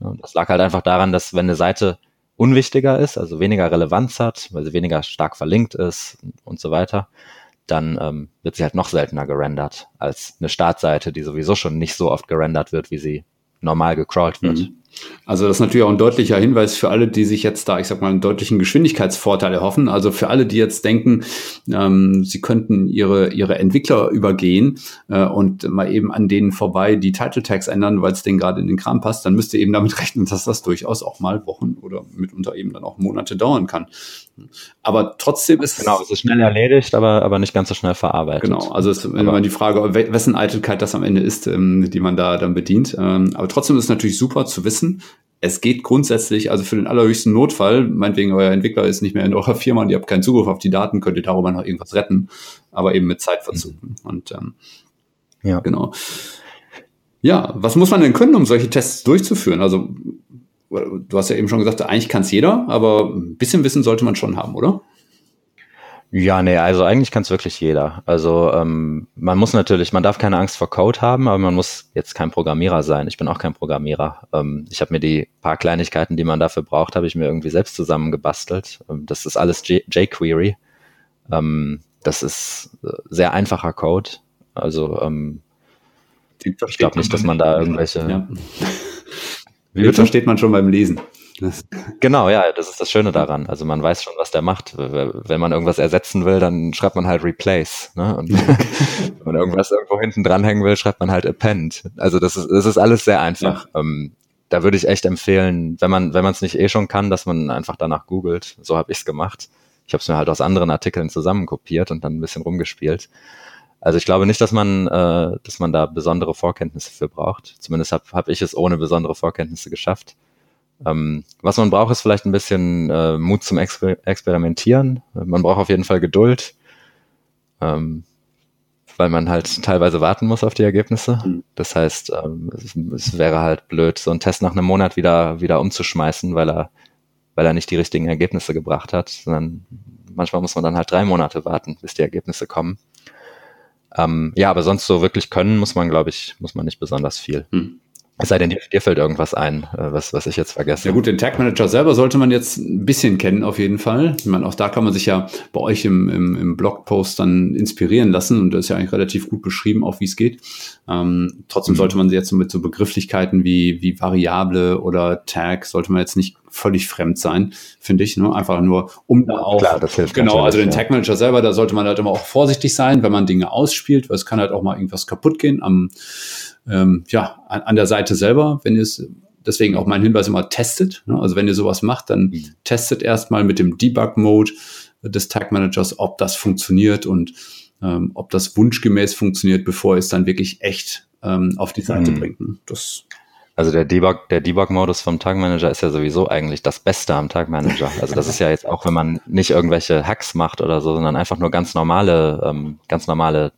Ja, das lag halt einfach daran, dass wenn eine Seite unwichtiger ist, also weniger Relevanz hat, weil sie weniger stark verlinkt ist und so weiter, dann ähm, wird sie halt noch seltener gerendert als eine Startseite, die sowieso schon nicht so oft gerendert wird, wie sie normal gecrawlt wird. Mhm. Also das ist natürlich auch ein deutlicher Hinweis für alle, die sich jetzt da, ich sag mal, einen deutlichen Geschwindigkeitsvorteil erhoffen. Also für alle, die jetzt denken, ähm, sie könnten ihre, ihre Entwickler übergehen äh, und mal eben an denen vorbei die Title Tags ändern, weil es denen gerade in den Kram passt, dann müsst ihr eben damit <laughs> rechnen, dass das durchaus auch mal Wochen oder mitunter eben dann auch Monate dauern kann. Aber trotzdem ist genau, es ist schnell erledigt, aber aber nicht ganz so schnell verarbeitet. Genau, also ist immer die Frage, wessen Eitelkeit das am Ende ist, ähm, die man da dann bedient. Ähm, aber trotzdem ist es natürlich super zu wissen. Es geht grundsätzlich, also für den allerhöchsten Notfall, meinetwegen euer Entwickler ist nicht mehr in eurer <laughs> Firma und ihr habt keinen Zugriff auf die Daten, könnt ihr darüber noch irgendwas retten, aber eben mit Zeitverzug. Mhm. Und ähm, ja, genau. Ja, was muss man denn können, um solche Tests durchzuführen? Also du hast ja eben schon gesagt, eigentlich kann es jeder, aber ein bisschen Wissen sollte man schon haben, oder? Ja, nee, also eigentlich kann es wirklich jeder. Also ähm, man muss natürlich, man darf keine Angst vor Code haben, aber man muss jetzt kein Programmierer sein. Ich bin auch kein Programmierer. Ähm, ich habe mir die paar Kleinigkeiten, die man dafür braucht, habe ich mir irgendwie selbst zusammengebastelt. Ähm, das ist alles jQuery. Ähm, das ist äh, sehr einfacher Code. Also ähm, ich glaube nicht, dass man da irgendwelche. Ja. <laughs> Wie versteht man schon beim Lesen. Genau, ja, das ist das Schöne daran. Also man weiß schon, was der macht. Wenn man irgendwas ersetzen will, dann schreibt man halt Replace. Ne? Und <laughs> wenn man irgendwas irgendwo hinten dranhängen will, schreibt man halt Append. Also das ist, das ist alles sehr einfach. Ja. Ähm, da würde ich echt empfehlen, wenn man wenn man es nicht eh schon kann, dass man einfach danach googelt. So habe ich es gemacht. Ich habe es mir halt aus anderen Artikeln zusammenkopiert und dann ein bisschen rumgespielt. Also ich glaube nicht, dass man, äh, dass man da besondere Vorkenntnisse für braucht. Zumindest habe hab ich es ohne besondere Vorkenntnisse geschafft. Ähm, was man braucht, ist vielleicht ein bisschen äh, Mut zum Exper Experimentieren. Man braucht auf jeden Fall Geduld, ähm, weil man halt teilweise warten muss auf die Ergebnisse. Mhm. Das heißt, ähm, es, es, wäre halt blöd, so einen Test nach einem Monat wieder, wieder umzuschmeißen, weil er, weil er nicht die richtigen Ergebnisse gebracht hat, sondern manchmal muss man dann halt drei Monate warten, bis die Ergebnisse kommen. Ähm, ja, aber sonst so wirklich können muss man, glaube ich, muss man nicht besonders viel. Hm. Es sei denn, dir, dir fällt irgendwas ein, äh, was, was ich jetzt vergesse. Ja gut, den Tag Manager selber sollte man jetzt ein bisschen kennen auf jeden Fall. Ich meine, auch da kann man sich ja bei euch im, im, im Blogpost dann inspirieren lassen und das ist ja eigentlich relativ gut beschrieben, auch wie es geht. Ähm, trotzdem mhm. sollte man sich jetzt mit so Begrifflichkeiten wie, wie Variable oder Tag, sollte man jetzt nicht völlig fremd sein, finde ich. Ne? Einfach nur, um da auch. Klar, das hilft genau, also den. Tag Manager selber, da sollte man halt immer auch vorsichtig sein, wenn man Dinge ausspielt, weil es kann halt auch mal irgendwas kaputt gehen am ähm, ja, an, an, der Seite selber, wenn ihr es, deswegen auch mein Hinweis immer testet. Ne? Also wenn ihr sowas macht, dann mhm. testet erstmal mit dem Debug-Mode des Tag Managers, ob das funktioniert und ähm, ob das wunschgemäß funktioniert, bevor ihr es dann wirklich echt ähm, auf die Seite mhm. bringt. Ne? Das also der Debug, der Debug-Modus vom Tag Manager ist ja sowieso eigentlich das Beste am Tag Manager. Also das ist ja jetzt auch, wenn man nicht irgendwelche Hacks macht oder so, sondern einfach nur ganz normale, ähm, ganz normale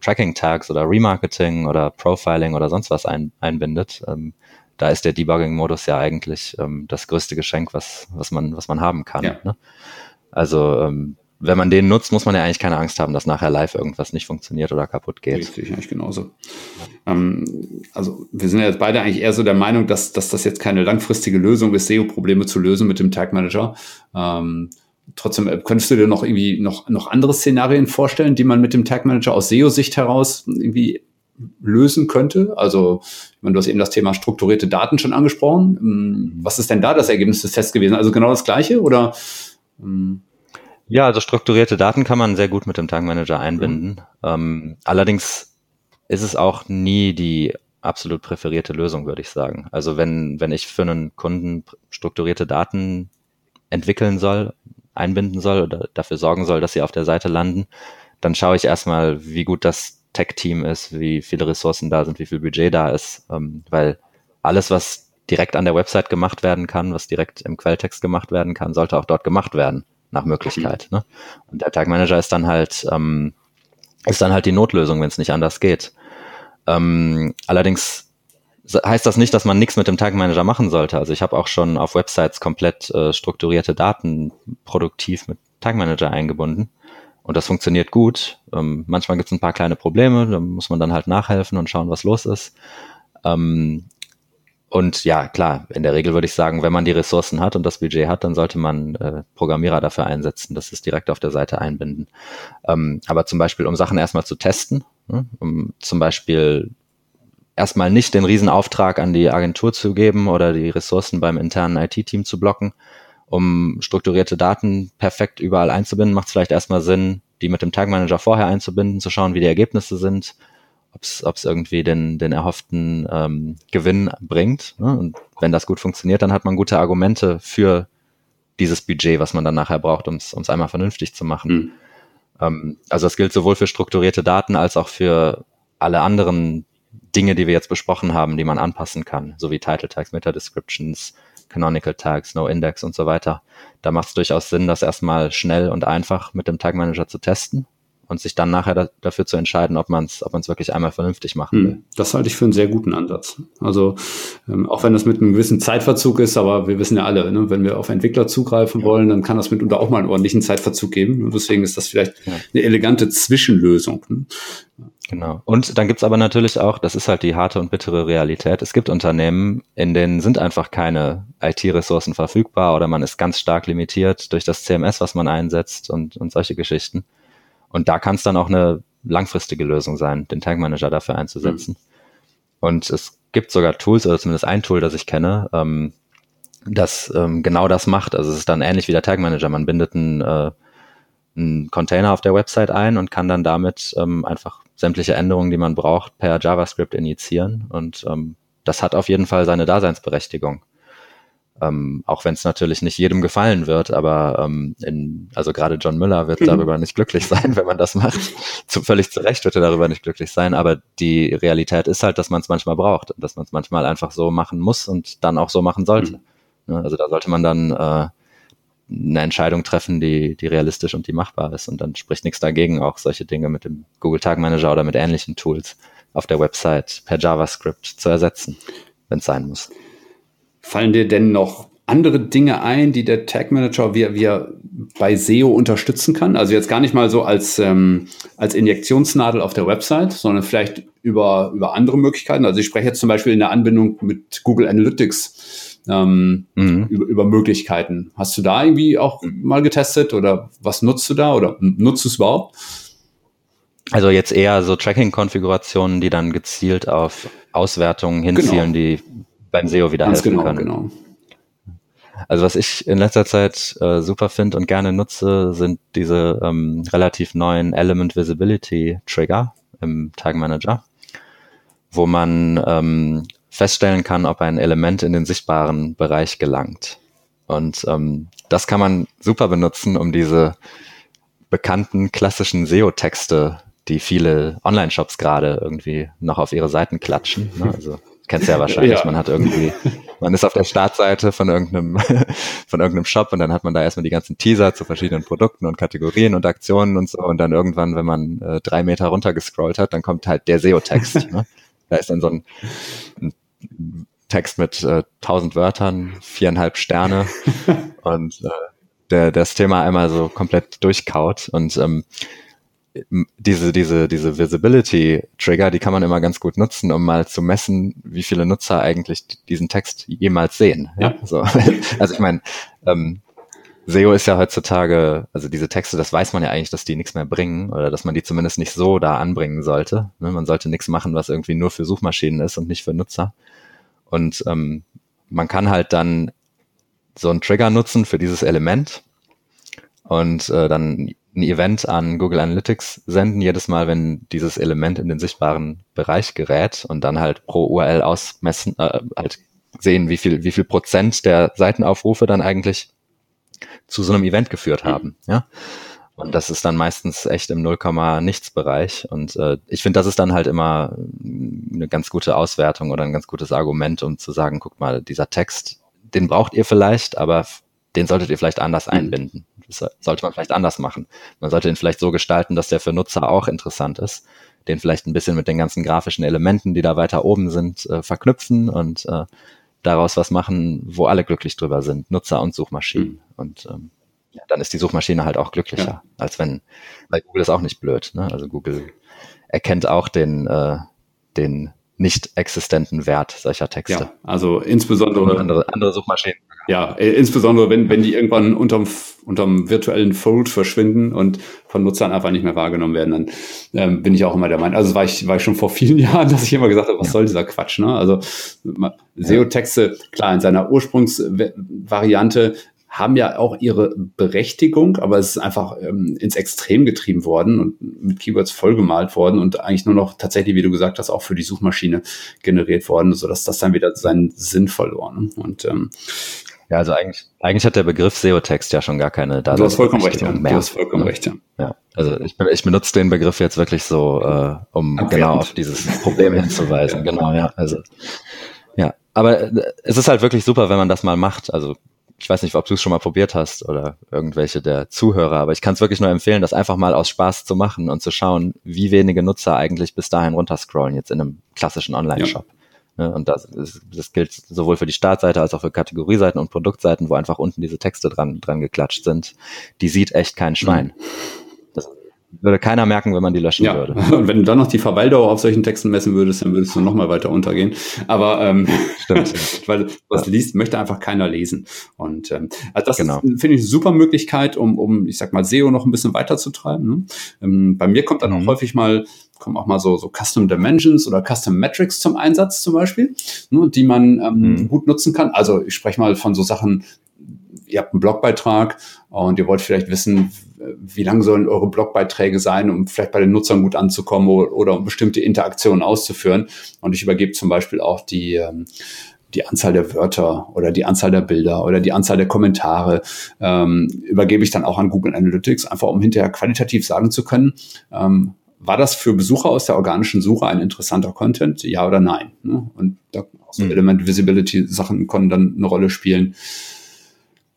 Tracking-Tags oder Remarketing oder Profiling oder sonst was ein, einbindet, ähm, da ist der Debugging-Modus ja eigentlich ähm, das größte Geschenk, was, was, man, was man haben kann. Ja. Ne? Also ähm, wenn man den nutzt, muss man ja eigentlich keine Angst haben, dass nachher live irgendwas nicht funktioniert oder kaputt geht. Richtig, eigentlich genauso. Ähm, also wir sind ja jetzt beide eigentlich eher so der Meinung, dass, dass das jetzt keine langfristige Lösung ist, SEO-Probleme zu lösen mit dem Tag Manager. Ähm, Trotzdem, äh, könntest du dir noch irgendwie noch, noch andere Szenarien vorstellen, die man mit dem Tag Manager aus SEO-Sicht heraus irgendwie lösen könnte? Also, ich meine, du hast eben das Thema strukturierte Daten schon angesprochen. Ähm, was ist denn da das Ergebnis des Tests gewesen? Also genau das gleiche oder? Ähm? Ja, also strukturierte Daten kann man sehr gut mit dem Tag Manager einbinden. Mhm. Ähm, allerdings ist es auch nie die absolut präferierte Lösung, würde ich sagen. Also wenn, wenn ich für einen Kunden strukturierte Daten entwickeln soll, einbinden soll oder dafür sorgen soll, dass sie auf der Seite landen, dann schaue ich erstmal, wie gut das Tech-Team ist, wie viele Ressourcen da sind, wie viel Budget da ist, ähm, weil alles, was direkt an der Website gemacht werden kann, was direkt im Quelltext gemacht werden kann, sollte auch dort gemacht werden, nach Möglichkeit. Ne? Und der Tag Manager ist dann halt, ähm, ist dann halt die Notlösung, wenn es nicht anders geht. Ähm, allerdings heißt das nicht, dass man nichts mit dem Tag Manager machen sollte. Also ich habe auch schon auf Websites komplett äh, strukturierte Daten produktiv mit Tag Manager eingebunden. Und das funktioniert gut. Ähm, manchmal gibt es ein paar kleine Probleme, da muss man dann halt nachhelfen und schauen, was los ist. Ähm, und ja, klar, in der Regel würde ich sagen, wenn man die Ressourcen hat und das Budget hat, dann sollte man äh, Programmierer dafür einsetzen, dass es direkt auf der Seite einbinden. Ähm, aber zum Beispiel, um Sachen erstmal zu testen, ne, um zum Beispiel erstmal nicht den Riesenauftrag an die Agentur zu geben oder die Ressourcen beim internen IT-Team zu blocken, um strukturierte Daten perfekt überall einzubinden, macht es vielleicht erstmal Sinn, die mit dem Tag Manager vorher einzubinden, zu schauen, wie die Ergebnisse sind, ob es irgendwie den, den erhofften ähm, Gewinn bringt. Ne? Und wenn das gut funktioniert, dann hat man gute Argumente für dieses Budget, was man dann nachher braucht, um es einmal vernünftig zu machen. Mhm. Ähm, also das gilt sowohl für strukturierte Daten als auch für alle anderen Dinge, die wir jetzt besprochen haben, die man anpassen kann, so wie Title Tags, Meta Descriptions, Canonical Tags, No Index und so weiter. Da macht es durchaus Sinn, das erstmal schnell und einfach mit dem Tag Manager zu testen und sich dann nachher da, dafür zu entscheiden, ob man es ob man's wirklich einmal vernünftig machen hm, will. Das halte ich für einen sehr guten Ansatz. Also ähm, auch wenn das mit einem gewissen Zeitverzug ist, aber wir wissen ja alle, ne, wenn wir auf Entwickler zugreifen ja. wollen, dann kann das mitunter auch mal einen ordentlichen Zeitverzug geben. Und deswegen ist das vielleicht ja. eine elegante Zwischenlösung. Ne? Genau. Und dann gibt's aber natürlich auch, das ist halt die harte und bittere Realität, es gibt Unternehmen, in denen sind einfach keine IT-Ressourcen verfügbar oder man ist ganz stark limitiert durch das CMS, was man einsetzt und, und solche Geschichten. Und da kann es dann auch eine langfristige Lösung sein, den Tag Manager dafür einzusetzen. Mhm. Und es gibt sogar Tools, oder zumindest ein Tool, das ich kenne, ähm, das ähm, genau das macht. Also es ist dann ähnlich wie der Tag Manager. Man bindet einen, äh, einen Container auf der Website ein und kann dann damit ähm, einfach sämtliche Änderungen, die man braucht, per JavaScript initiieren. Und ähm, das hat auf jeden Fall seine Daseinsberechtigung. Ähm, auch wenn es natürlich nicht jedem gefallen wird, aber ähm, in, also gerade John Müller wird mhm. darüber nicht glücklich <laughs> sein, wenn man das macht. zu, völlig zu Recht wird er darüber nicht glücklich sein, aber die Realität ist halt, dass man es manchmal braucht und dass man es manchmal einfach so machen muss und dann auch so machen sollte. Mhm. Also da sollte man dann äh, eine Entscheidung treffen, die, die realistisch und die machbar ist. Und dann spricht nichts dagegen, auch solche Dinge mit dem Google Tag Manager oder mit ähnlichen Tools auf der Website per JavaScript zu ersetzen, wenn es sein muss. Fallen dir denn noch andere Dinge ein, die der Tag Manager wie er bei SEO unterstützen kann? Also jetzt gar nicht mal so als, ähm, als Injektionsnadel auf der Website, sondern vielleicht über, über andere Möglichkeiten. Also ich spreche jetzt zum Beispiel in der Anbindung mit Google Analytics ähm, mhm. über, über Möglichkeiten. Hast du da irgendwie auch mal getestet oder was nutzt du da oder nutzt du es überhaupt? Also jetzt eher so Tracking-Konfigurationen, die dann gezielt auf Auswertungen hinzielen, genau. die beim SEO wieder Ganz helfen genau, können. Genau. Also was ich in letzter Zeit äh, super finde und gerne nutze, sind diese ähm, relativ neuen Element Visibility Trigger im Tag Manager, wo man ähm, feststellen kann, ob ein Element in den sichtbaren Bereich gelangt. Und ähm, das kann man super benutzen, um diese bekannten klassischen SEO-Texte, die viele Online-Shops gerade irgendwie noch auf ihre Seiten klatschen. Ne? Also kennst ja wahrscheinlich. Ja. Man hat irgendwie, man ist auf der Startseite von irgendeinem, <laughs> von irgendeinem Shop und dann hat man da erstmal die ganzen Teaser zu verschiedenen Produkten und Kategorien und Aktionen und so. Und dann irgendwann, wenn man äh, drei Meter runter gescrollt hat, dann kommt halt der SEO-Text. <laughs> ne? Da ist dann so ein, ein Text mit äh, tausend Wörtern, viereinhalb Sterne <laughs> und äh, der das Thema einmal so komplett durchkaut. Und ähm, diese, diese, diese Visibility-Trigger, die kann man immer ganz gut nutzen, um mal zu messen, wie viele Nutzer eigentlich diesen Text jemals sehen. Ja. So. <laughs> Also ich meine, ähm, SEO ist ja heutzutage, also diese Texte, das weiß man ja eigentlich, dass die nichts mehr bringen oder dass man die zumindest nicht so da anbringen sollte. Ne? Man sollte nichts machen, was irgendwie nur für Suchmaschinen ist und nicht für Nutzer. Und ähm, man kann halt dann so einen Trigger nutzen für dieses Element und äh, dann ein Event an Google Analytics senden, jedes Mal, wenn dieses Element in den sichtbaren Bereich gerät und dann halt pro URL ausmessen, äh, halt sehen, wie viel, wie viel Prozent der Seitenaufrufe dann eigentlich zu so einem Event geführt haben. Ja. Und das ist dann meistens echt im 0, nichts Bereich. Und äh, ich finde, das ist dann halt immer eine ganz gute Auswertung oder ein ganz gutes Argument, um zu sagen, guck mal, dieser Text, den braucht ihr vielleicht, aber den solltet ihr vielleicht anders mhm. einbinden. Das sollte man vielleicht anders machen. Man sollte ihn vielleicht so gestalten, dass der für Nutzer auch interessant ist. Den vielleicht ein bisschen mit den ganzen grafischen Elementen, die da weiter oben sind, äh, verknüpfen und äh, daraus was machen, wo alle glücklich drüber sind, Nutzer und Suchmaschinen. Mhm. Und ähm, ja, dann ist die Suchmaschine halt auch glücklicher, ja. als wenn, weil Google ist auch nicht blöd. Ne? Also Google erkennt auch den, äh, den nicht existenten Wert solcher Texte. Ja, also insbesondere andere, andere Suchmaschinen ja, äh, insbesondere wenn, wenn die irgendwann unterm, unterm virtuellen Fold verschwinden und von Nutzern einfach nicht mehr wahrgenommen werden, dann ähm, bin ich auch immer der Meinung. Also war ich, war ich schon vor vielen <laughs> Jahren, dass ich immer gesagt habe, was ja. soll dieser Quatsch, ne? Also SEO-Texte, klar, in seiner Ursprungsvariante haben ja auch ihre Berechtigung, aber es ist einfach ähm, ins Extrem getrieben worden und mit Keywords vollgemalt worden und eigentlich nur noch tatsächlich, wie du gesagt hast, auch für die Suchmaschine generiert worden, sodass das dann wieder seinen Sinn verloren. Und ähm, ja, also eigentlich, eigentlich hat der Begriff SEO-Text ja schon gar keine Daten. Du hast vollkommen recht, ja. Du hast vollkommen recht, ja. ja. Also ich, ich benutze den Begriff jetzt wirklich so, äh, um okay. genau auf dieses Problem hinzuweisen. <laughs> Genau, ja. Also ja. Aber äh, es ist halt wirklich super, wenn man das mal macht. Also ich weiß nicht, ob du es schon mal probiert hast oder irgendwelche der Zuhörer, aber ich kann es wirklich nur empfehlen, das einfach mal aus Spaß zu machen und zu schauen, wie wenige Nutzer eigentlich bis dahin runterscrollen, jetzt in einem klassischen Online-Shop. Ja. Ne, und das, das gilt sowohl für die Startseite als auch für Kategorieseiten und Produktseiten, wo einfach unten diese Texte dran, dran geklatscht sind. Die sieht echt kein Schwein. Mhm. Würde keiner merken, wenn man die löschen ja. würde. <laughs> Und wenn du dann noch die Verweildauer auf solchen Texten messen würdest, dann würdest du noch mal weiter untergehen. Aber ähm, Stimmt. <laughs> weil was ja. liest, möchte einfach keiner lesen. Und ähm, also das genau. finde ich eine super Möglichkeit, um, um, ich sag mal, SEO noch ein bisschen weiterzutreiben. Ne? Ähm, bei mir kommt dann mhm. auch häufig mal kommen auch mal so, so Custom Dimensions oder Custom Metrics zum Einsatz zum Beispiel, ne, die man ähm, mhm. gut nutzen kann. Also ich spreche mal von so Sachen, ihr habt einen Blogbeitrag und ihr wollt vielleicht wissen, wie lang sollen eure Blogbeiträge sein, um vielleicht bei den Nutzern gut anzukommen oder, um bestimmte Interaktionen auszuführen. Und ich übergebe zum Beispiel auch die, ähm, die Anzahl der Wörter oder die Anzahl der Bilder oder die Anzahl der Kommentare ähm, übergebe ich dann auch an Google Analytics, einfach um hinterher qualitativ sagen zu können, ähm, war das für Besucher aus der organischen Suche ein interessanter Content, ja oder nein? Ne? Und da so mhm. Element Visibility Sachen konnten dann eine Rolle spielen.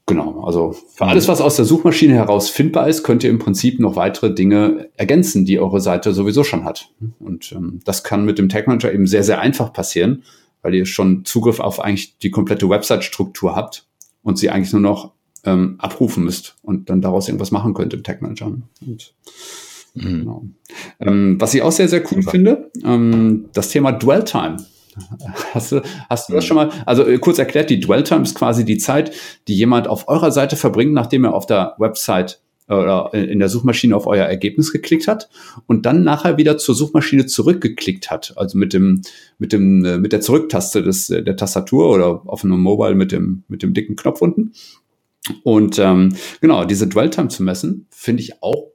Genau, also für alles, was aus der Suchmaschine heraus findbar ist, könnt ihr im Prinzip noch weitere Dinge ergänzen, die eure Seite sowieso schon hat. Und ähm, das kann mit dem Tag Manager eben sehr, sehr einfach passieren weil ihr schon Zugriff auf eigentlich die komplette Website-Struktur habt und sie eigentlich nur noch ähm, abrufen müsst und dann daraus irgendwas machen könnt im Tag Manager. Und, mhm. genau. ähm, was ich auch sehr, sehr cool Super. finde, ähm, das Thema Dwell Time. <laughs> Hast du, hast du das schon mal? Also äh, kurz erklärt, die Dwell Time ist quasi die Zeit, die jemand auf eurer Seite verbringt, nachdem er auf der Website oder in der Suchmaschine auf euer Ergebnis geklickt hat und dann nachher wieder zur Suchmaschine zurückgeklickt hat, also mit dem mit dem äh, mit der Zurücktaste des der Tastatur oder auf einem Mobile mit dem mit dem dicken Knopf unten. Und ähm, genau diese Dwell Time zu messen, finde ich auch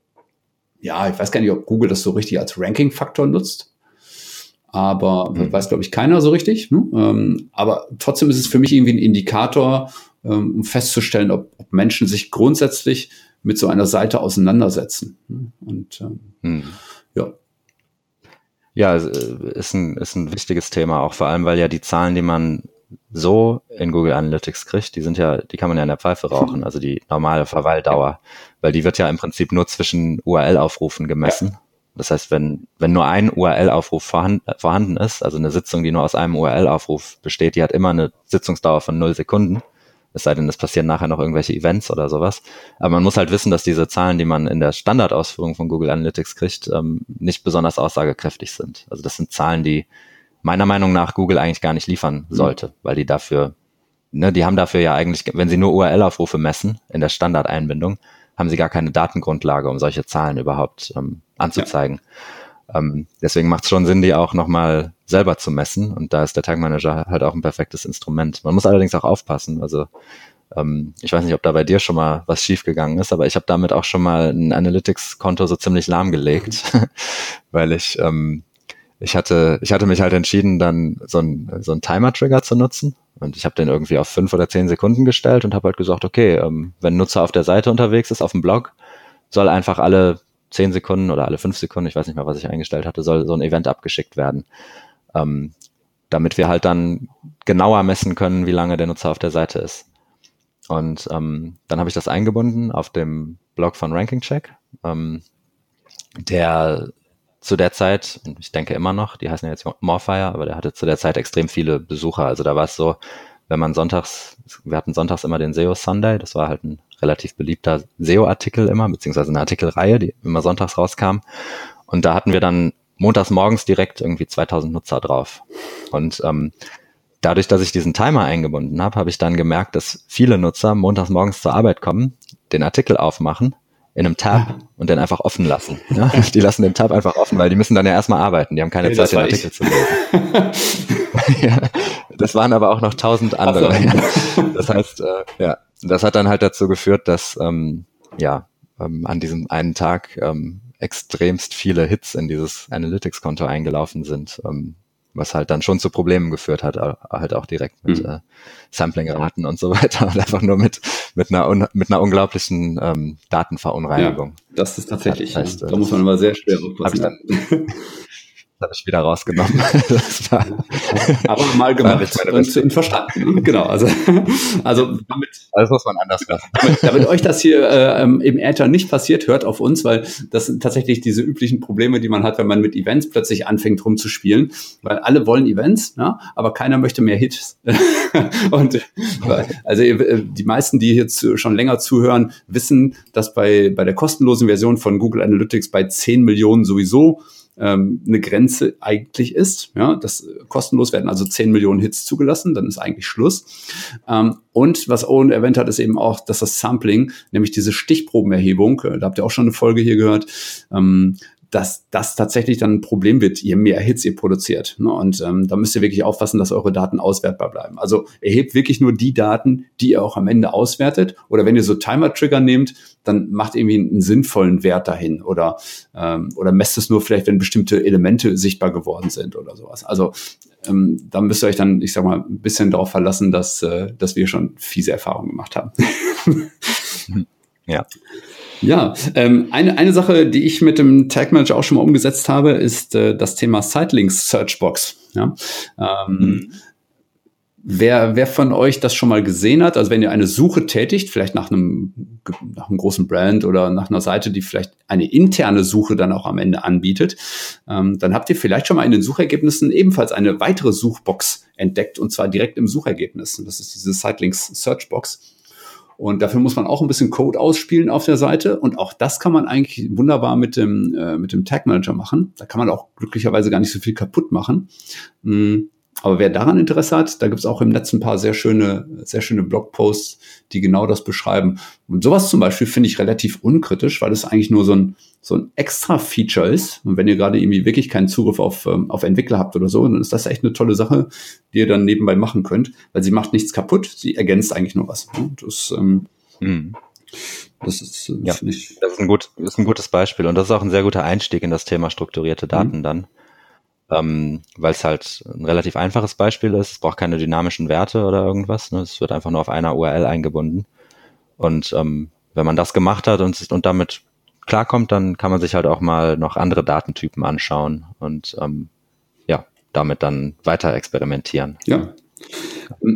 ja, ich weiß gar nicht, ob Google das so richtig als Ranking-Faktor nutzt, aber mhm. weiß glaube ich keiner so richtig. Ne? Ähm, aber trotzdem ist es für mich irgendwie ein Indikator, ähm, um festzustellen, ob, ob Menschen sich grundsätzlich mit so einer Seite auseinandersetzen. Und ähm, hm. ja. Ja, äh, ist ein, ist ein wichtiges Thema, auch vor allem, weil ja die Zahlen, die man so in Google Analytics kriegt, die sind ja, die kann man ja in der Pfeife <laughs> rauchen, also die normale Verweildauer, weil die wird ja im Prinzip nur zwischen URL-Aufrufen gemessen. Das heißt, wenn, wenn nur ein URL-Aufruf vorhanden, vorhanden ist, also eine Sitzung, die nur aus einem URL-Aufruf besteht, die hat immer eine Sitzungsdauer von null Sekunden. Es sei denn, es passieren nachher noch irgendwelche Events oder sowas. Aber man muss halt wissen, dass diese Zahlen, die man in der Standardausführung von Google Analytics kriegt, ähm, nicht besonders aussagekräftig sind. Also das sind Zahlen, die meiner Meinung nach Google eigentlich gar nicht liefern mhm. sollte, mhm. weil die dafür, ne, die haben dafür ja eigentlich, wenn sie nur URL-Aufrufe messen in der Standardeinbindung, haben sie gar keine Datengrundlage, um solche Zahlen überhaupt ähm, anzuzeigen. Ja. Ähm, deswegen macht es schon Sinn, die auch nochmal selber zu messen. Und da ist der Tag Manager halt auch ein perfektes Instrument. Man muss allerdings auch aufpassen. Also ähm, ich weiß nicht, ob da bei dir schon mal was schiefgegangen ist, aber ich habe damit auch schon mal ein Analytics-Konto so ziemlich lahmgelegt, <laughs> weil ich ähm, ich hatte, ich hatte mich halt entschieden, dann so ein, so ein Timer-Trigger zu nutzen. Und ich habe den irgendwie auf fünf oder zehn Sekunden gestellt und habe halt gesagt, okay, ähm, wenn Nutzer auf der Seite unterwegs ist, auf dem Blog, soll einfach alle zehn Sekunden oder alle fünf Sekunden, ich weiß nicht mehr, was ich eingestellt hatte, soll so ein Event abgeschickt werden. Ähm, damit wir halt dann genauer messen können, wie lange der Nutzer auf der Seite ist. Und ähm, dann habe ich das eingebunden auf dem Blog von Ranking Check, ähm, der zu der Zeit, ich denke immer noch, die heißen ja jetzt Morfire, aber der hatte zu der Zeit extrem viele Besucher. Also da war es so, wenn man sonntags, wir hatten sonntags immer den SEO Sunday, das war halt ein relativ beliebter SEO-Artikel immer, beziehungsweise eine Artikelreihe, die immer sonntags rauskam. Und da hatten wir dann montags morgens direkt irgendwie 2000 Nutzer drauf. Und ähm, dadurch, dass ich diesen Timer eingebunden habe, habe ich dann gemerkt, dass viele Nutzer montags morgens zur Arbeit kommen, den Artikel aufmachen in einem Tab und den einfach offen lassen. Ja? <laughs> Die lassen den Tab einfach offen, weil die müssen dann ja erstmal arbeiten. Die haben keine okay, Zeit, den Artikel ich. zu lesen. <laughs> ja, das waren aber auch noch tausend andere. So. Das heißt, äh, ja, das hat dann halt dazu geführt, dass ähm, ja ähm, an diesem einen Tag ähm, extremst viele Hits in dieses Analytics-Konto eingelaufen sind. Ähm, was halt dann schon zu Problemen geführt hat, halt auch direkt mit mhm. äh, Sampling-Raten und so weiter <laughs> und einfach nur mit, mit, einer, mit einer unglaublichen ähm, Datenverunreinigung. Ja, das ist tatsächlich, das heißt, da muss man immer sehr schwer aufpassen. <laughs> habe ich wieder rausgenommen. <laughs> das war, Aber mal gemacht und verstanden. Genau, also, <laughs> also damit, das muss man anders machen. Damit, damit euch das hier äh, im Äther nicht passiert, hört auf uns, weil das sind tatsächlich diese üblichen Probleme, die man hat, wenn man mit Events plötzlich anfängt rumzuspielen, weil alle wollen Events, ja, aber keiner möchte mehr Hits. <laughs> und also die meisten, die jetzt schon länger zuhören, wissen, dass bei, bei der kostenlosen Version von Google Analytics bei 10 Millionen sowieso ähm, eine Grenze eigentlich ist. Ja, das kostenlos werden also 10 Millionen Hits zugelassen, dann ist eigentlich Schluss. Ähm, und was Owen erwähnt hat, ist eben auch, dass das Sampling, nämlich diese Stichprobenerhebung, äh, da habt ihr auch schon eine Folge hier gehört, ähm, dass das tatsächlich dann ein Problem wird, je mehr Hits ihr produziert. Ne? Und ähm, da müsst ihr wirklich aufpassen, dass eure Daten auswertbar bleiben. Also erhebt wirklich nur die Daten, die ihr auch am Ende auswertet. Oder wenn ihr so Timer-Trigger nehmt, dann macht irgendwie einen sinnvollen Wert dahin oder, ähm, oder messt es nur vielleicht, wenn bestimmte Elemente sichtbar geworden sind oder sowas. Also ähm, da müsst ihr euch dann, ich sag mal, ein bisschen darauf verlassen, dass, äh, dass wir schon fiese Erfahrungen gemacht haben. <laughs> ja. Ja, ähm, eine, eine Sache, die ich mit dem Tag Manager auch schon mal umgesetzt habe, ist äh, das Thema Sitelinks Searchbox. Ja? Ähm, mhm. Wer, wer von euch das schon mal gesehen hat, also wenn ihr eine Suche tätigt, vielleicht nach einem, nach einem großen Brand oder nach einer Seite, die vielleicht eine interne Suche dann auch am Ende anbietet, ähm, dann habt ihr vielleicht schon mal in den Suchergebnissen ebenfalls eine weitere Suchbox entdeckt und zwar direkt im Suchergebnis. Das ist diese Sitelinks Searchbox. Und dafür muss man auch ein bisschen Code ausspielen auf der Seite. Und auch das kann man eigentlich wunderbar mit dem, äh, mit dem Tag Manager machen. Da kann man auch glücklicherweise gar nicht so viel kaputt machen. Mhm. Aber wer daran Interesse hat, da gibt es auch im Netz ein paar sehr schöne, sehr schöne Blogposts, die genau das beschreiben. Und sowas zum Beispiel finde ich relativ unkritisch, weil es eigentlich nur so ein, so ein extra Feature ist. Und wenn ihr gerade irgendwie wirklich keinen Zugriff auf, ähm, auf Entwickler habt oder so, dann ist das echt eine tolle Sache, die ihr dann nebenbei machen könnt, weil sie macht nichts kaputt, sie ergänzt eigentlich nur was. Das, ähm, mhm. Das ist, äh, ja, ich, das ist ein, gut, ist ein gutes Beispiel und das ist auch ein sehr guter Einstieg in das Thema strukturierte Daten mhm. dann ähm, weil es halt ein relativ einfaches Beispiel ist. Es braucht keine dynamischen Werte oder irgendwas. Ne? Es wird einfach nur auf einer URL eingebunden. Und ähm, wenn man das gemacht hat und, und damit klarkommt, dann kann man sich halt auch mal noch andere Datentypen anschauen und ähm, ja, damit dann weiter experimentieren. Ja,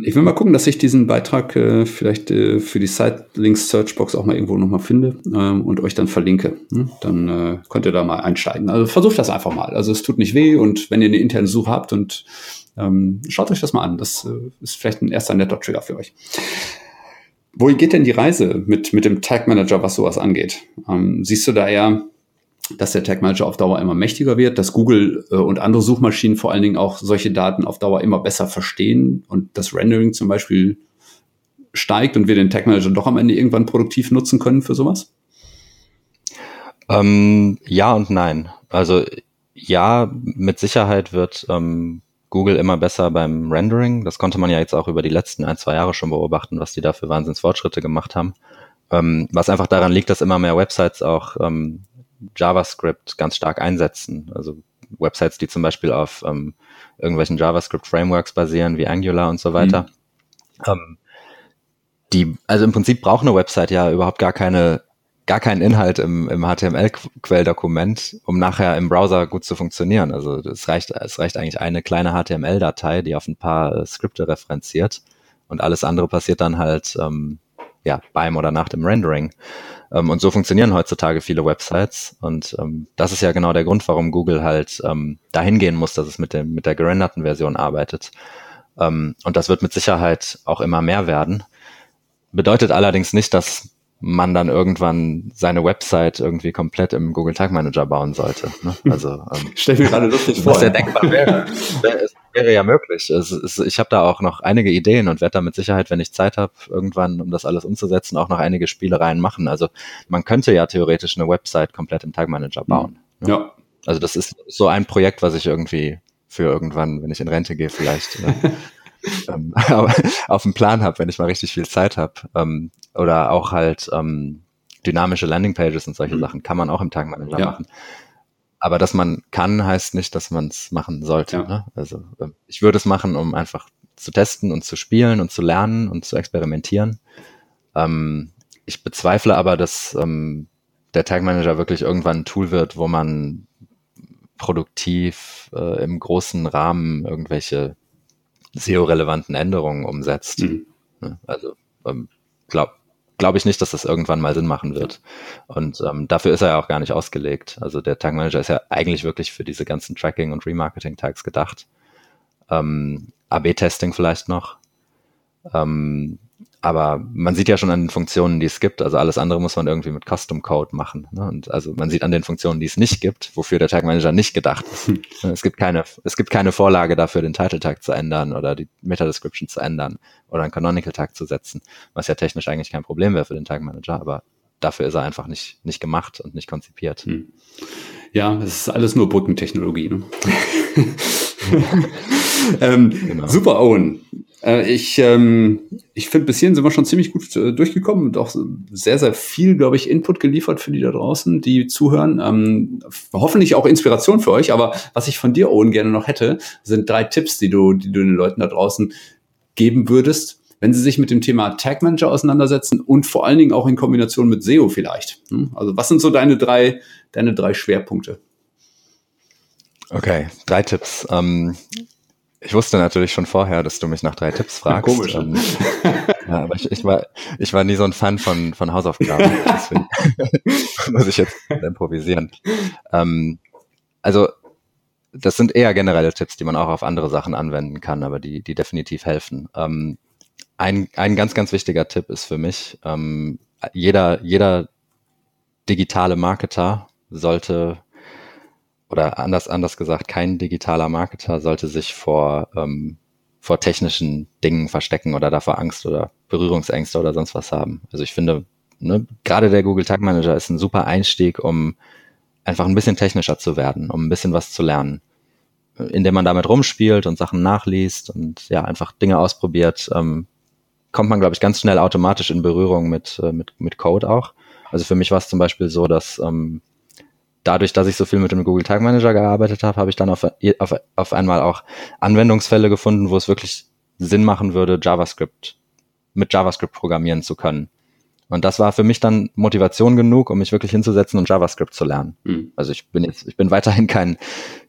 ich will mal gucken, dass ich diesen Beitrag äh, vielleicht äh, für die Sitelinks Searchbox auch mal irgendwo nochmal finde ähm, und euch dann verlinke. Hm? Dann äh, könnt ihr da mal einsteigen. Also versucht das einfach mal. Also es tut nicht weh und wenn ihr eine interne Suche habt und ähm, schaut euch das mal an. Das äh, ist vielleicht ein erster netter Trigger für euch. Wo geht denn die Reise mit, mit dem Tag Manager, was sowas angeht? Ähm, siehst du da eher dass der Tag Manager auf Dauer immer mächtiger wird, dass Google äh, und andere Suchmaschinen vor allen Dingen auch solche Daten auf Dauer immer besser verstehen und das Rendering zum Beispiel steigt und wir den Tag Manager doch am Ende irgendwann produktiv nutzen können für sowas? Ähm, ja und nein. Also ja, mit Sicherheit wird ähm, Google immer besser beim Rendering. Das konnte man ja jetzt auch über die letzten ein, zwei Jahre schon beobachten, was die da für Wahnsinnsfortschritte gemacht haben. Ähm, was einfach daran liegt, dass immer mehr Websites auch ähm, JavaScript ganz stark einsetzen. Also Websites, die zum Beispiel auf ähm, irgendwelchen JavaScript-Frameworks basieren, wie Angular und so weiter. Mhm. Ähm, die, also im Prinzip braucht eine Website ja überhaupt gar keine, gar keinen Inhalt im, im HTML-Quelldokument, um nachher im Browser gut zu funktionieren. Also es reicht, es reicht eigentlich eine kleine HTML-Datei, die auf ein paar äh, Skripte referenziert und alles andere passiert dann halt ähm, ja, beim oder nach dem Rendering. Ähm, und so funktionieren heutzutage viele Websites. Und ähm, das ist ja genau der Grund, warum Google halt ähm, dahin gehen muss, dass es mit, dem, mit der gerenderten Version arbeitet. Ähm, und das wird mit Sicherheit auch immer mehr werden. Bedeutet allerdings nicht, dass man dann irgendwann seine Website irgendwie komplett im Google Tag Manager bauen sollte. Ne? Also ähm, <laughs> stell mir gerade lustig vor. Was ja denkbar wäre. es wäre ja möglich. Es ist, ich habe da auch noch einige Ideen und werde da mit Sicherheit, wenn ich Zeit habe, irgendwann, um das alles umzusetzen, auch noch einige Spielereien machen. Also man könnte ja theoretisch eine Website komplett im Tag Manager mhm. bauen. Ne? Ja. Also das ist so ein Projekt, was ich irgendwie für irgendwann, wenn ich in Rente gehe, vielleicht äh, <laughs> ähm, <laughs> auf dem Plan habe, wenn ich mal richtig viel Zeit habe. Ähm, oder auch halt ähm, dynamische Landingpages und solche mhm. Sachen kann man auch im Tag Manager ja. machen. Aber dass man kann, heißt nicht, dass man es machen sollte. Ja. Ne? Also ähm, ich würde es machen, um einfach zu testen und zu spielen und zu lernen und zu experimentieren. Ähm, ich bezweifle aber, dass ähm, der Tag Manager wirklich irgendwann ein Tool wird, wo man produktiv äh, im großen Rahmen irgendwelche SEO-relevanten Änderungen umsetzt. Mhm. Ne? Also ähm, glaube glaube ich nicht, dass das irgendwann mal Sinn machen wird. Und ähm, dafür ist er ja auch gar nicht ausgelegt. Also der Tag Manager ist ja eigentlich wirklich für diese ganzen Tracking- und Remarketing-Tags gedacht. Ähm, AB-Testing vielleicht noch. Ähm, aber man sieht ja schon an den Funktionen, die es gibt. Also alles andere muss man irgendwie mit Custom Code machen. Ne? Und also man sieht an den Funktionen, die es nicht gibt, wofür der Tag Manager nicht gedacht ist. es gibt keine, es gibt keine Vorlage dafür, den Title Tag zu ändern oder die Meta Description zu ändern oder einen Canonical Tag zu setzen, was ja technisch eigentlich kein Problem wäre für den Tag Manager, aber dafür ist er einfach nicht, nicht gemacht und nicht konzipiert. Hm. Ja, es ist alles nur Brückentechnologie. Ne? <laughs> <laughs> ähm, genau. Super, Owen. Äh, ich ähm, ich finde, bis hierhin sind wir schon ziemlich gut äh, durchgekommen und auch sehr, sehr viel, glaube ich, Input geliefert für die da draußen, die zuhören. Ähm, hoffentlich auch Inspiration für euch. Aber was ich von dir, Owen, gerne noch hätte, sind drei Tipps, die du, die du den Leuten da draußen geben würdest, wenn sie sich mit dem Thema Tag Manager auseinandersetzen und vor allen Dingen auch in Kombination mit SEO vielleicht. Hm? Also was sind so deine drei, deine drei Schwerpunkte? Okay, drei Tipps. Ähm, ich wusste natürlich schon vorher, dass du mich nach drei Tipps fragst. Komisch. Ähm, <laughs> ja, aber ich, ich, war, ich war nie so ein Fan von, von Hausaufgaben. <laughs> Deswegen <laughs> muss ich jetzt improvisieren. Ähm, also, das sind eher generelle Tipps, die man auch auf andere Sachen anwenden kann, aber die, die definitiv helfen. Ähm, ein, ein ganz, ganz wichtiger Tipp ist für mich, ähm, jeder, jeder digitale Marketer sollte oder anders, anders gesagt, kein digitaler Marketer sollte sich vor, ähm, vor technischen Dingen verstecken oder davor Angst oder Berührungsängste oder sonst was haben. Also ich finde, ne, gerade der Google Tag Manager ist ein super Einstieg, um einfach ein bisschen technischer zu werden, um ein bisschen was zu lernen. Indem man damit rumspielt und Sachen nachliest und ja, einfach Dinge ausprobiert, ähm, kommt man, glaube ich, ganz schnell automatisch in Berührung mit, äh, mit, mit Code auch. Also für mich war es zum Beispiel so, dass ähm, dadurch, dass ich so viel mit dem Google Tag Manager gearbeitet habe, habe ich dann auf, auf, auf einmal auch Anwendungsfälle gefunden, wo es wirklich Sinn machen würde, JavaScript mit JavaScript programmieren zu können. Und das war für mich dann Motivation genug, um mich wirklich hinzusetzen und JavaScript zu lernen. Mhm. Also ich bin jetzt, ich bin weiterhin kein,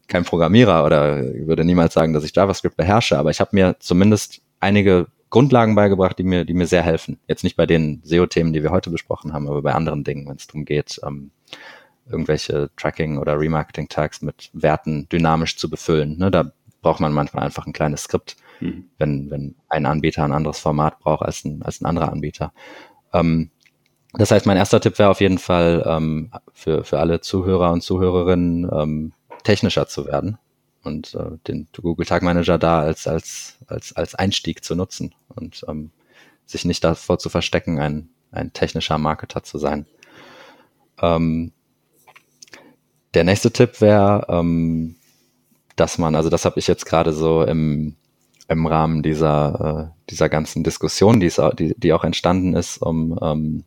kein Programmierer oder würde niemals sagen, dass ich JavaScript beherrsche, aber ich habe mir zumindest einige Grundlagen beigebracht, die mir, die mir sehr helfen. Jetzt nicht bei den SEO-Themen, die wir heute besprochen haben, aber bei anderen Dingen, wenn es darum geht, ähm, irgendwelche Tracking- oder Remarketing-Tags mit Werten dynamisch zu befüllen. Ne? Da braucht man manchmal einfach ein kleines Skript, mhm. wenn, wenn ein Anbieter ein anderes Format braucht als ein, als ein anderer Anbieter. Ähm, das heißt, mein erster Tipp wäre auf jeden Fall ähm, für, für alle Zuhörer und Zuhörerinnen, ähm, technischer zu werden und äh, den Google Tag Manager da als, als, als, als Einstieg zu nutzen und ähm, sich nicht davor zu verstecken, ein, ein technischer Marketer zu sein. Ähm, der nächste Tipp wäre, ähm, dass man, also das habe ich jetzt gerade so im, im Rahmen dieser, äh, dieser ganzen Diskussion, die, die auch entstanden ist, um, ähm,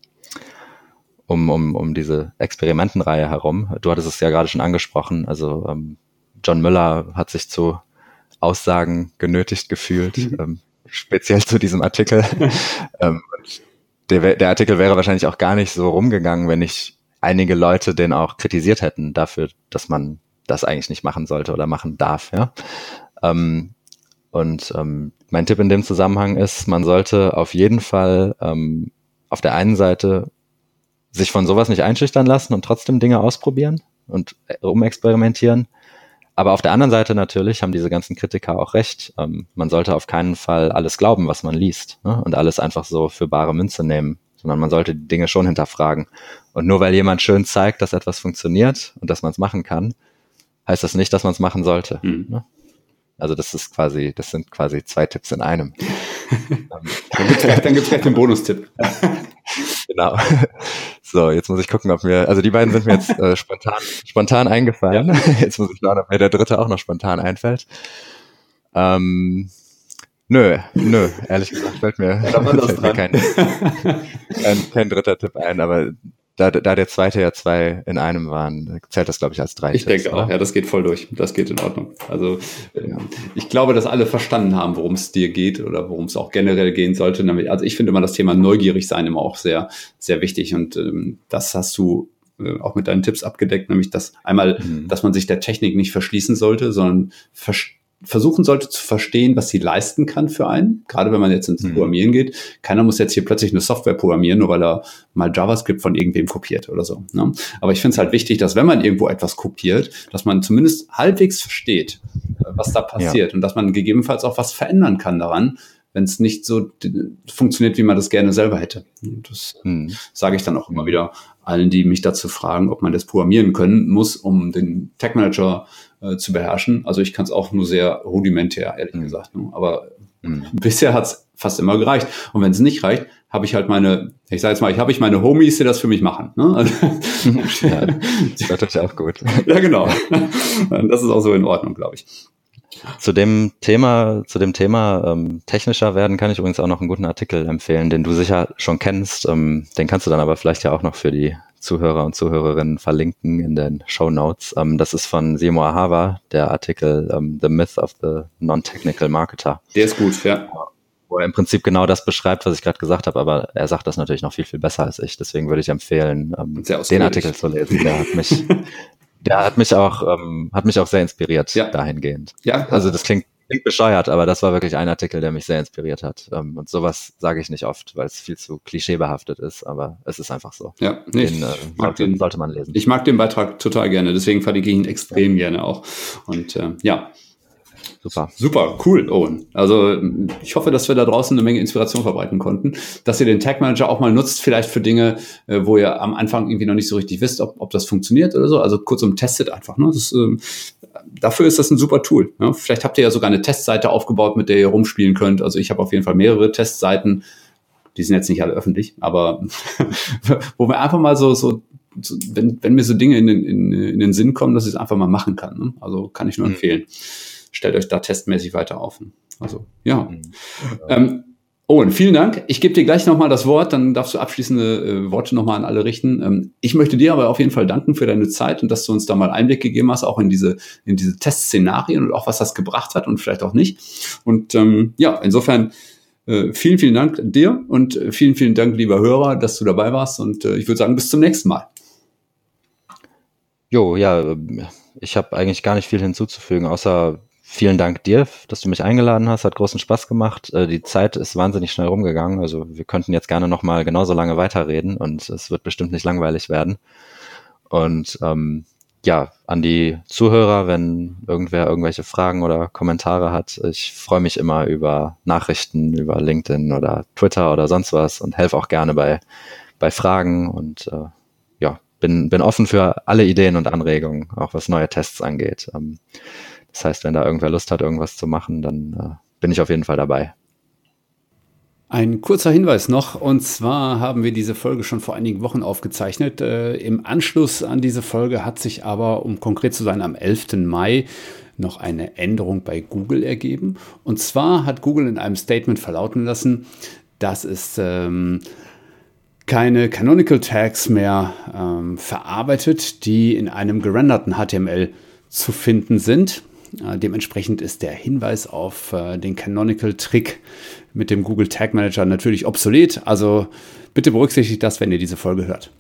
um, um, um diese Experimentenreihe herum. Du hattest es ja gerade schon angesprochen, also ähm, John Müller hat sich zu Aussagen genötigt gefühlt, mhm. ähm, speziell zu diesem Artikel. <laughs> ähm, der, der Artikel wäre wahrscheinlich auch gar nicht so rumgegangen, wenn ich einige Leute den auch kritisiert hätten dafür, dass man das eigentlich nicht machen sollte oder machen darf. Ja? Ähm, und ähm, mein Tipp in dem Zusammenhang ist, man sollte auf jeden Fall ähm, auf der einen Seite sich von sowas nicht einschüchtern lassen und trotzdem Dinge ausprobieren und äh, rumexperimentieren. Aber auf der anderen Seite natürlich haben diese ganzen Kritiker auch recht. Ähm, man sollte auf keinen Fall alles glauben, was man liest ne? und alles einfach so für bare Münze nehmen sondern man sollte die Dinge schon hinterfragen. Und nur weil jemand schön zeigt, dass etwas funktioniert und dass man es machen kann, heißt das nicht, dass man es machen sollte. Mhm. Ne? Also das ist quasi, das sind quasi zwei Tipps in einem. <laughs> dann gibt es gleich, den Bonustipp. <laughs> genau. So, jetzt muss ich gucken, ob mir, also die beiden sind mir jetzt äh, spontan, spontan eingefallen. Ja. <laughs> Jetzt muss ich schauen, ob mir der dritte auch noch spontan einfällt. Ähm, Nö, nö, ehrlich gesagt fällt mir, fällt mir kein, kein, kein, dritter Tipp ein, aber da, da der zweite ja zwei in einem waren, zählt das, glaube ich, als drei. Ich Tipps, denke oder? auch, ja, das geht voll durch. Das geht in Ordnung. Also ja. ich glaube, dass alle verstanden haben, worum es dir geht oder worum es auch generell gehen sollte. Also ich finde immer das Thema neugierig sein immer auch sehr, sehr wichtig und ähm, das hast du äh, auch mit deinen Tipps abgedeckt, nämlich dass einmal, mhm. dass man sich der Technik nicht verschließen sollte, sondern verstehen versuchen sollte zu verstehen, was sie leisten kann für einen. Gerade wenn man jetzt ins mhm. Programmieren geht. Keiner muss jetzt hier plötzlich eine Software programmieren, nur weil er mal JavaScript von irgendwem kopiert oder so. Ne? Aber ich finde es halt wichtig, dass wenn man irgendwo etwas kopiert, dass man zumindest halbwegs versteht, äh, was da passiert ja. und dass man gegebenenfalls auch was verändern kann daran, wenn es nicht so funktioniert, wie man das gerne selber hätte. Das mhm. sage ich dann auch immer wieder allen, die mich dazu fragen, ob man das programmieren können muss, um den Tech Manager äh, zu beherrschen. Also ich kann es auch nur sehr rudimentär, ehrlich mhm. gesagt. Ne? Aber mhm. bisher hat es fast immer gereicht. Und wenn es nicht reicht, habe ich halt meine, ich sage jetzt mal, ich habe ich meine Homies, die das für mich machen. Ne? <laughs> ja, das ist natürlich auch gut. <laughs> ja, genau. Das ist auch so in Ordnung, glaube ich. Zu dem Thema, zu dem Thema ähm, technischer werden, kann ich übrigens auch noch einen guten Artikel empfehlen, den du sicher schon kennst. Ähm, den kannst du dann aber vielleicht ja auch noch für die Zuhörer und Zuhörerinnen verlinken in den Show Notes. Ähm, das ist von Seymour Ahava, der Artikel ähm, The Myth of the Non-Technical Marketer. Der ist gut, ja wo er im Prinzip genau das beschreibt, was ich gerade gesagt habe, aber er sagt das natürlich noch viel, viel besser als ich. Deswegen würde ich empfehlen, ähm, den Artikel zu lesen. Der hat mich, <laughs> der hat mich auch, ähm, hat mich auch sehr inspiriert ja. dahingehend. Ja. Also das klingt, klingt bescheuert, aber das war wirklich ein Artikel, der mich sehr inspiriert hat. Ähm, und sowas sage ich nicht oft, weil es viel zu klischeebehaftet ist, aber es ist einfach so. Ja, nee, den, äh, sollte, den, sollte man lesen. Ich mag den Beitrag total gerne, deswegen verlinke ich ihn extrem ja. gerne auch. Und äh, ja, Super. Super, cool, Owen. Also ich hoffe, dass wir da draußen eine Menge Inspiration verbreiten konnten, dass ihr den Tag Manager auch mal nutzt, vielleicht für Dinge, äh, wo ihr am Anfang irgendwie noch nicht so richtig wisst, ob, ob das funktioniert oder so. Also kurzum, testet einfach. Ne? Das, äh, dafür ist das ein super Tool. Ne? Vielleicht habt ihr ja sogar eine Testseite aufgebaut, mit der ihr rumspielen könnt. Also ich habe auf jeden Fall mehrere Testseiten. Die sind jetzt nicht alle öffentlich, aber <laughs> wo wir einfach mal so, so so, wenn, wenn mir so Dinge in den, in, in den Sinn kommen, dass ich es einfach mal machen kann. Ne? Also kann ich nur mhm. Stellt euch da testmäßig weiter auf. Also ja. Mhm. Ähm, Owen, vielen Dank. Ich gebe dir gleich nochmal das Wort, dann darfst du abschließende äh, Worte nochmal an alle richten. Ähm, ich möchte dir aber auf jeden Fall danken für deine Zeit und dass du uns da mal Einblick gegeben hast, auch in diese, in diese Testszenarien und auch was das gebracht hat und vielleicht auch nicht. Und ähm, ja, insofern äh, vielen, vielen Dank dir und äh, vielen, vielen Dank, lieber Hörer, dass du dabei warst. Und äh, ich würde sagen, bis zum nächsten Mal. Jo, ja, ich habe eigentlich gar nicht viel hinzuzufügen, außer Vielen Dank dir, dass du mich eingeladen hast. Hat großen Spaß gemacht. Äh, die Zeit ist wahnsinnig schnell rumgegangen. Also wir könnten jetzt gerne noch mal genauso lange weiterreden und es wird bestimmt nicht langweilig werden. Und ähm, ja, an die Zuhörer, wenn irgendwer irgendwelche Fragen oder Kommentare hat, ich freue mich immer über Nachrichten über LinkedIn oder Twitter oder sonst was und helfe auch gerne bei, bei Fragen und äh, ja, bin, bin offen für alle Ideen und Anregungen, auch was neue Tests angeht. Ähm, das heißt, wenn da irgendwer Lust hat, irgendwas zu machen, dann äh, bin ich auf jeden Fall dabei. Ein kurzer Hinweis noch, und zwar haben wir diese Folge schon vor einigen Wochen aufgezeichnet. Äh, Im Anschluss an diese Folge hat sich aber, um konkret zu sein, am 11. Mai noch eine Änderung bei Google ergeben. Und zwar hat Google in einem Statement verlauten lassen, dass es ähm, keine Canonical Tags mehr ähm, verarbeitet, die in einem gerenderten HTML zu finden sind. Äh, dementsprechend ist der Hinweis auf äh, den Canonical-Trick mit dem Google Tag Manager natürlich obsolet. Also bitte berücksichtigt das, wenn ihr diese Folge hört.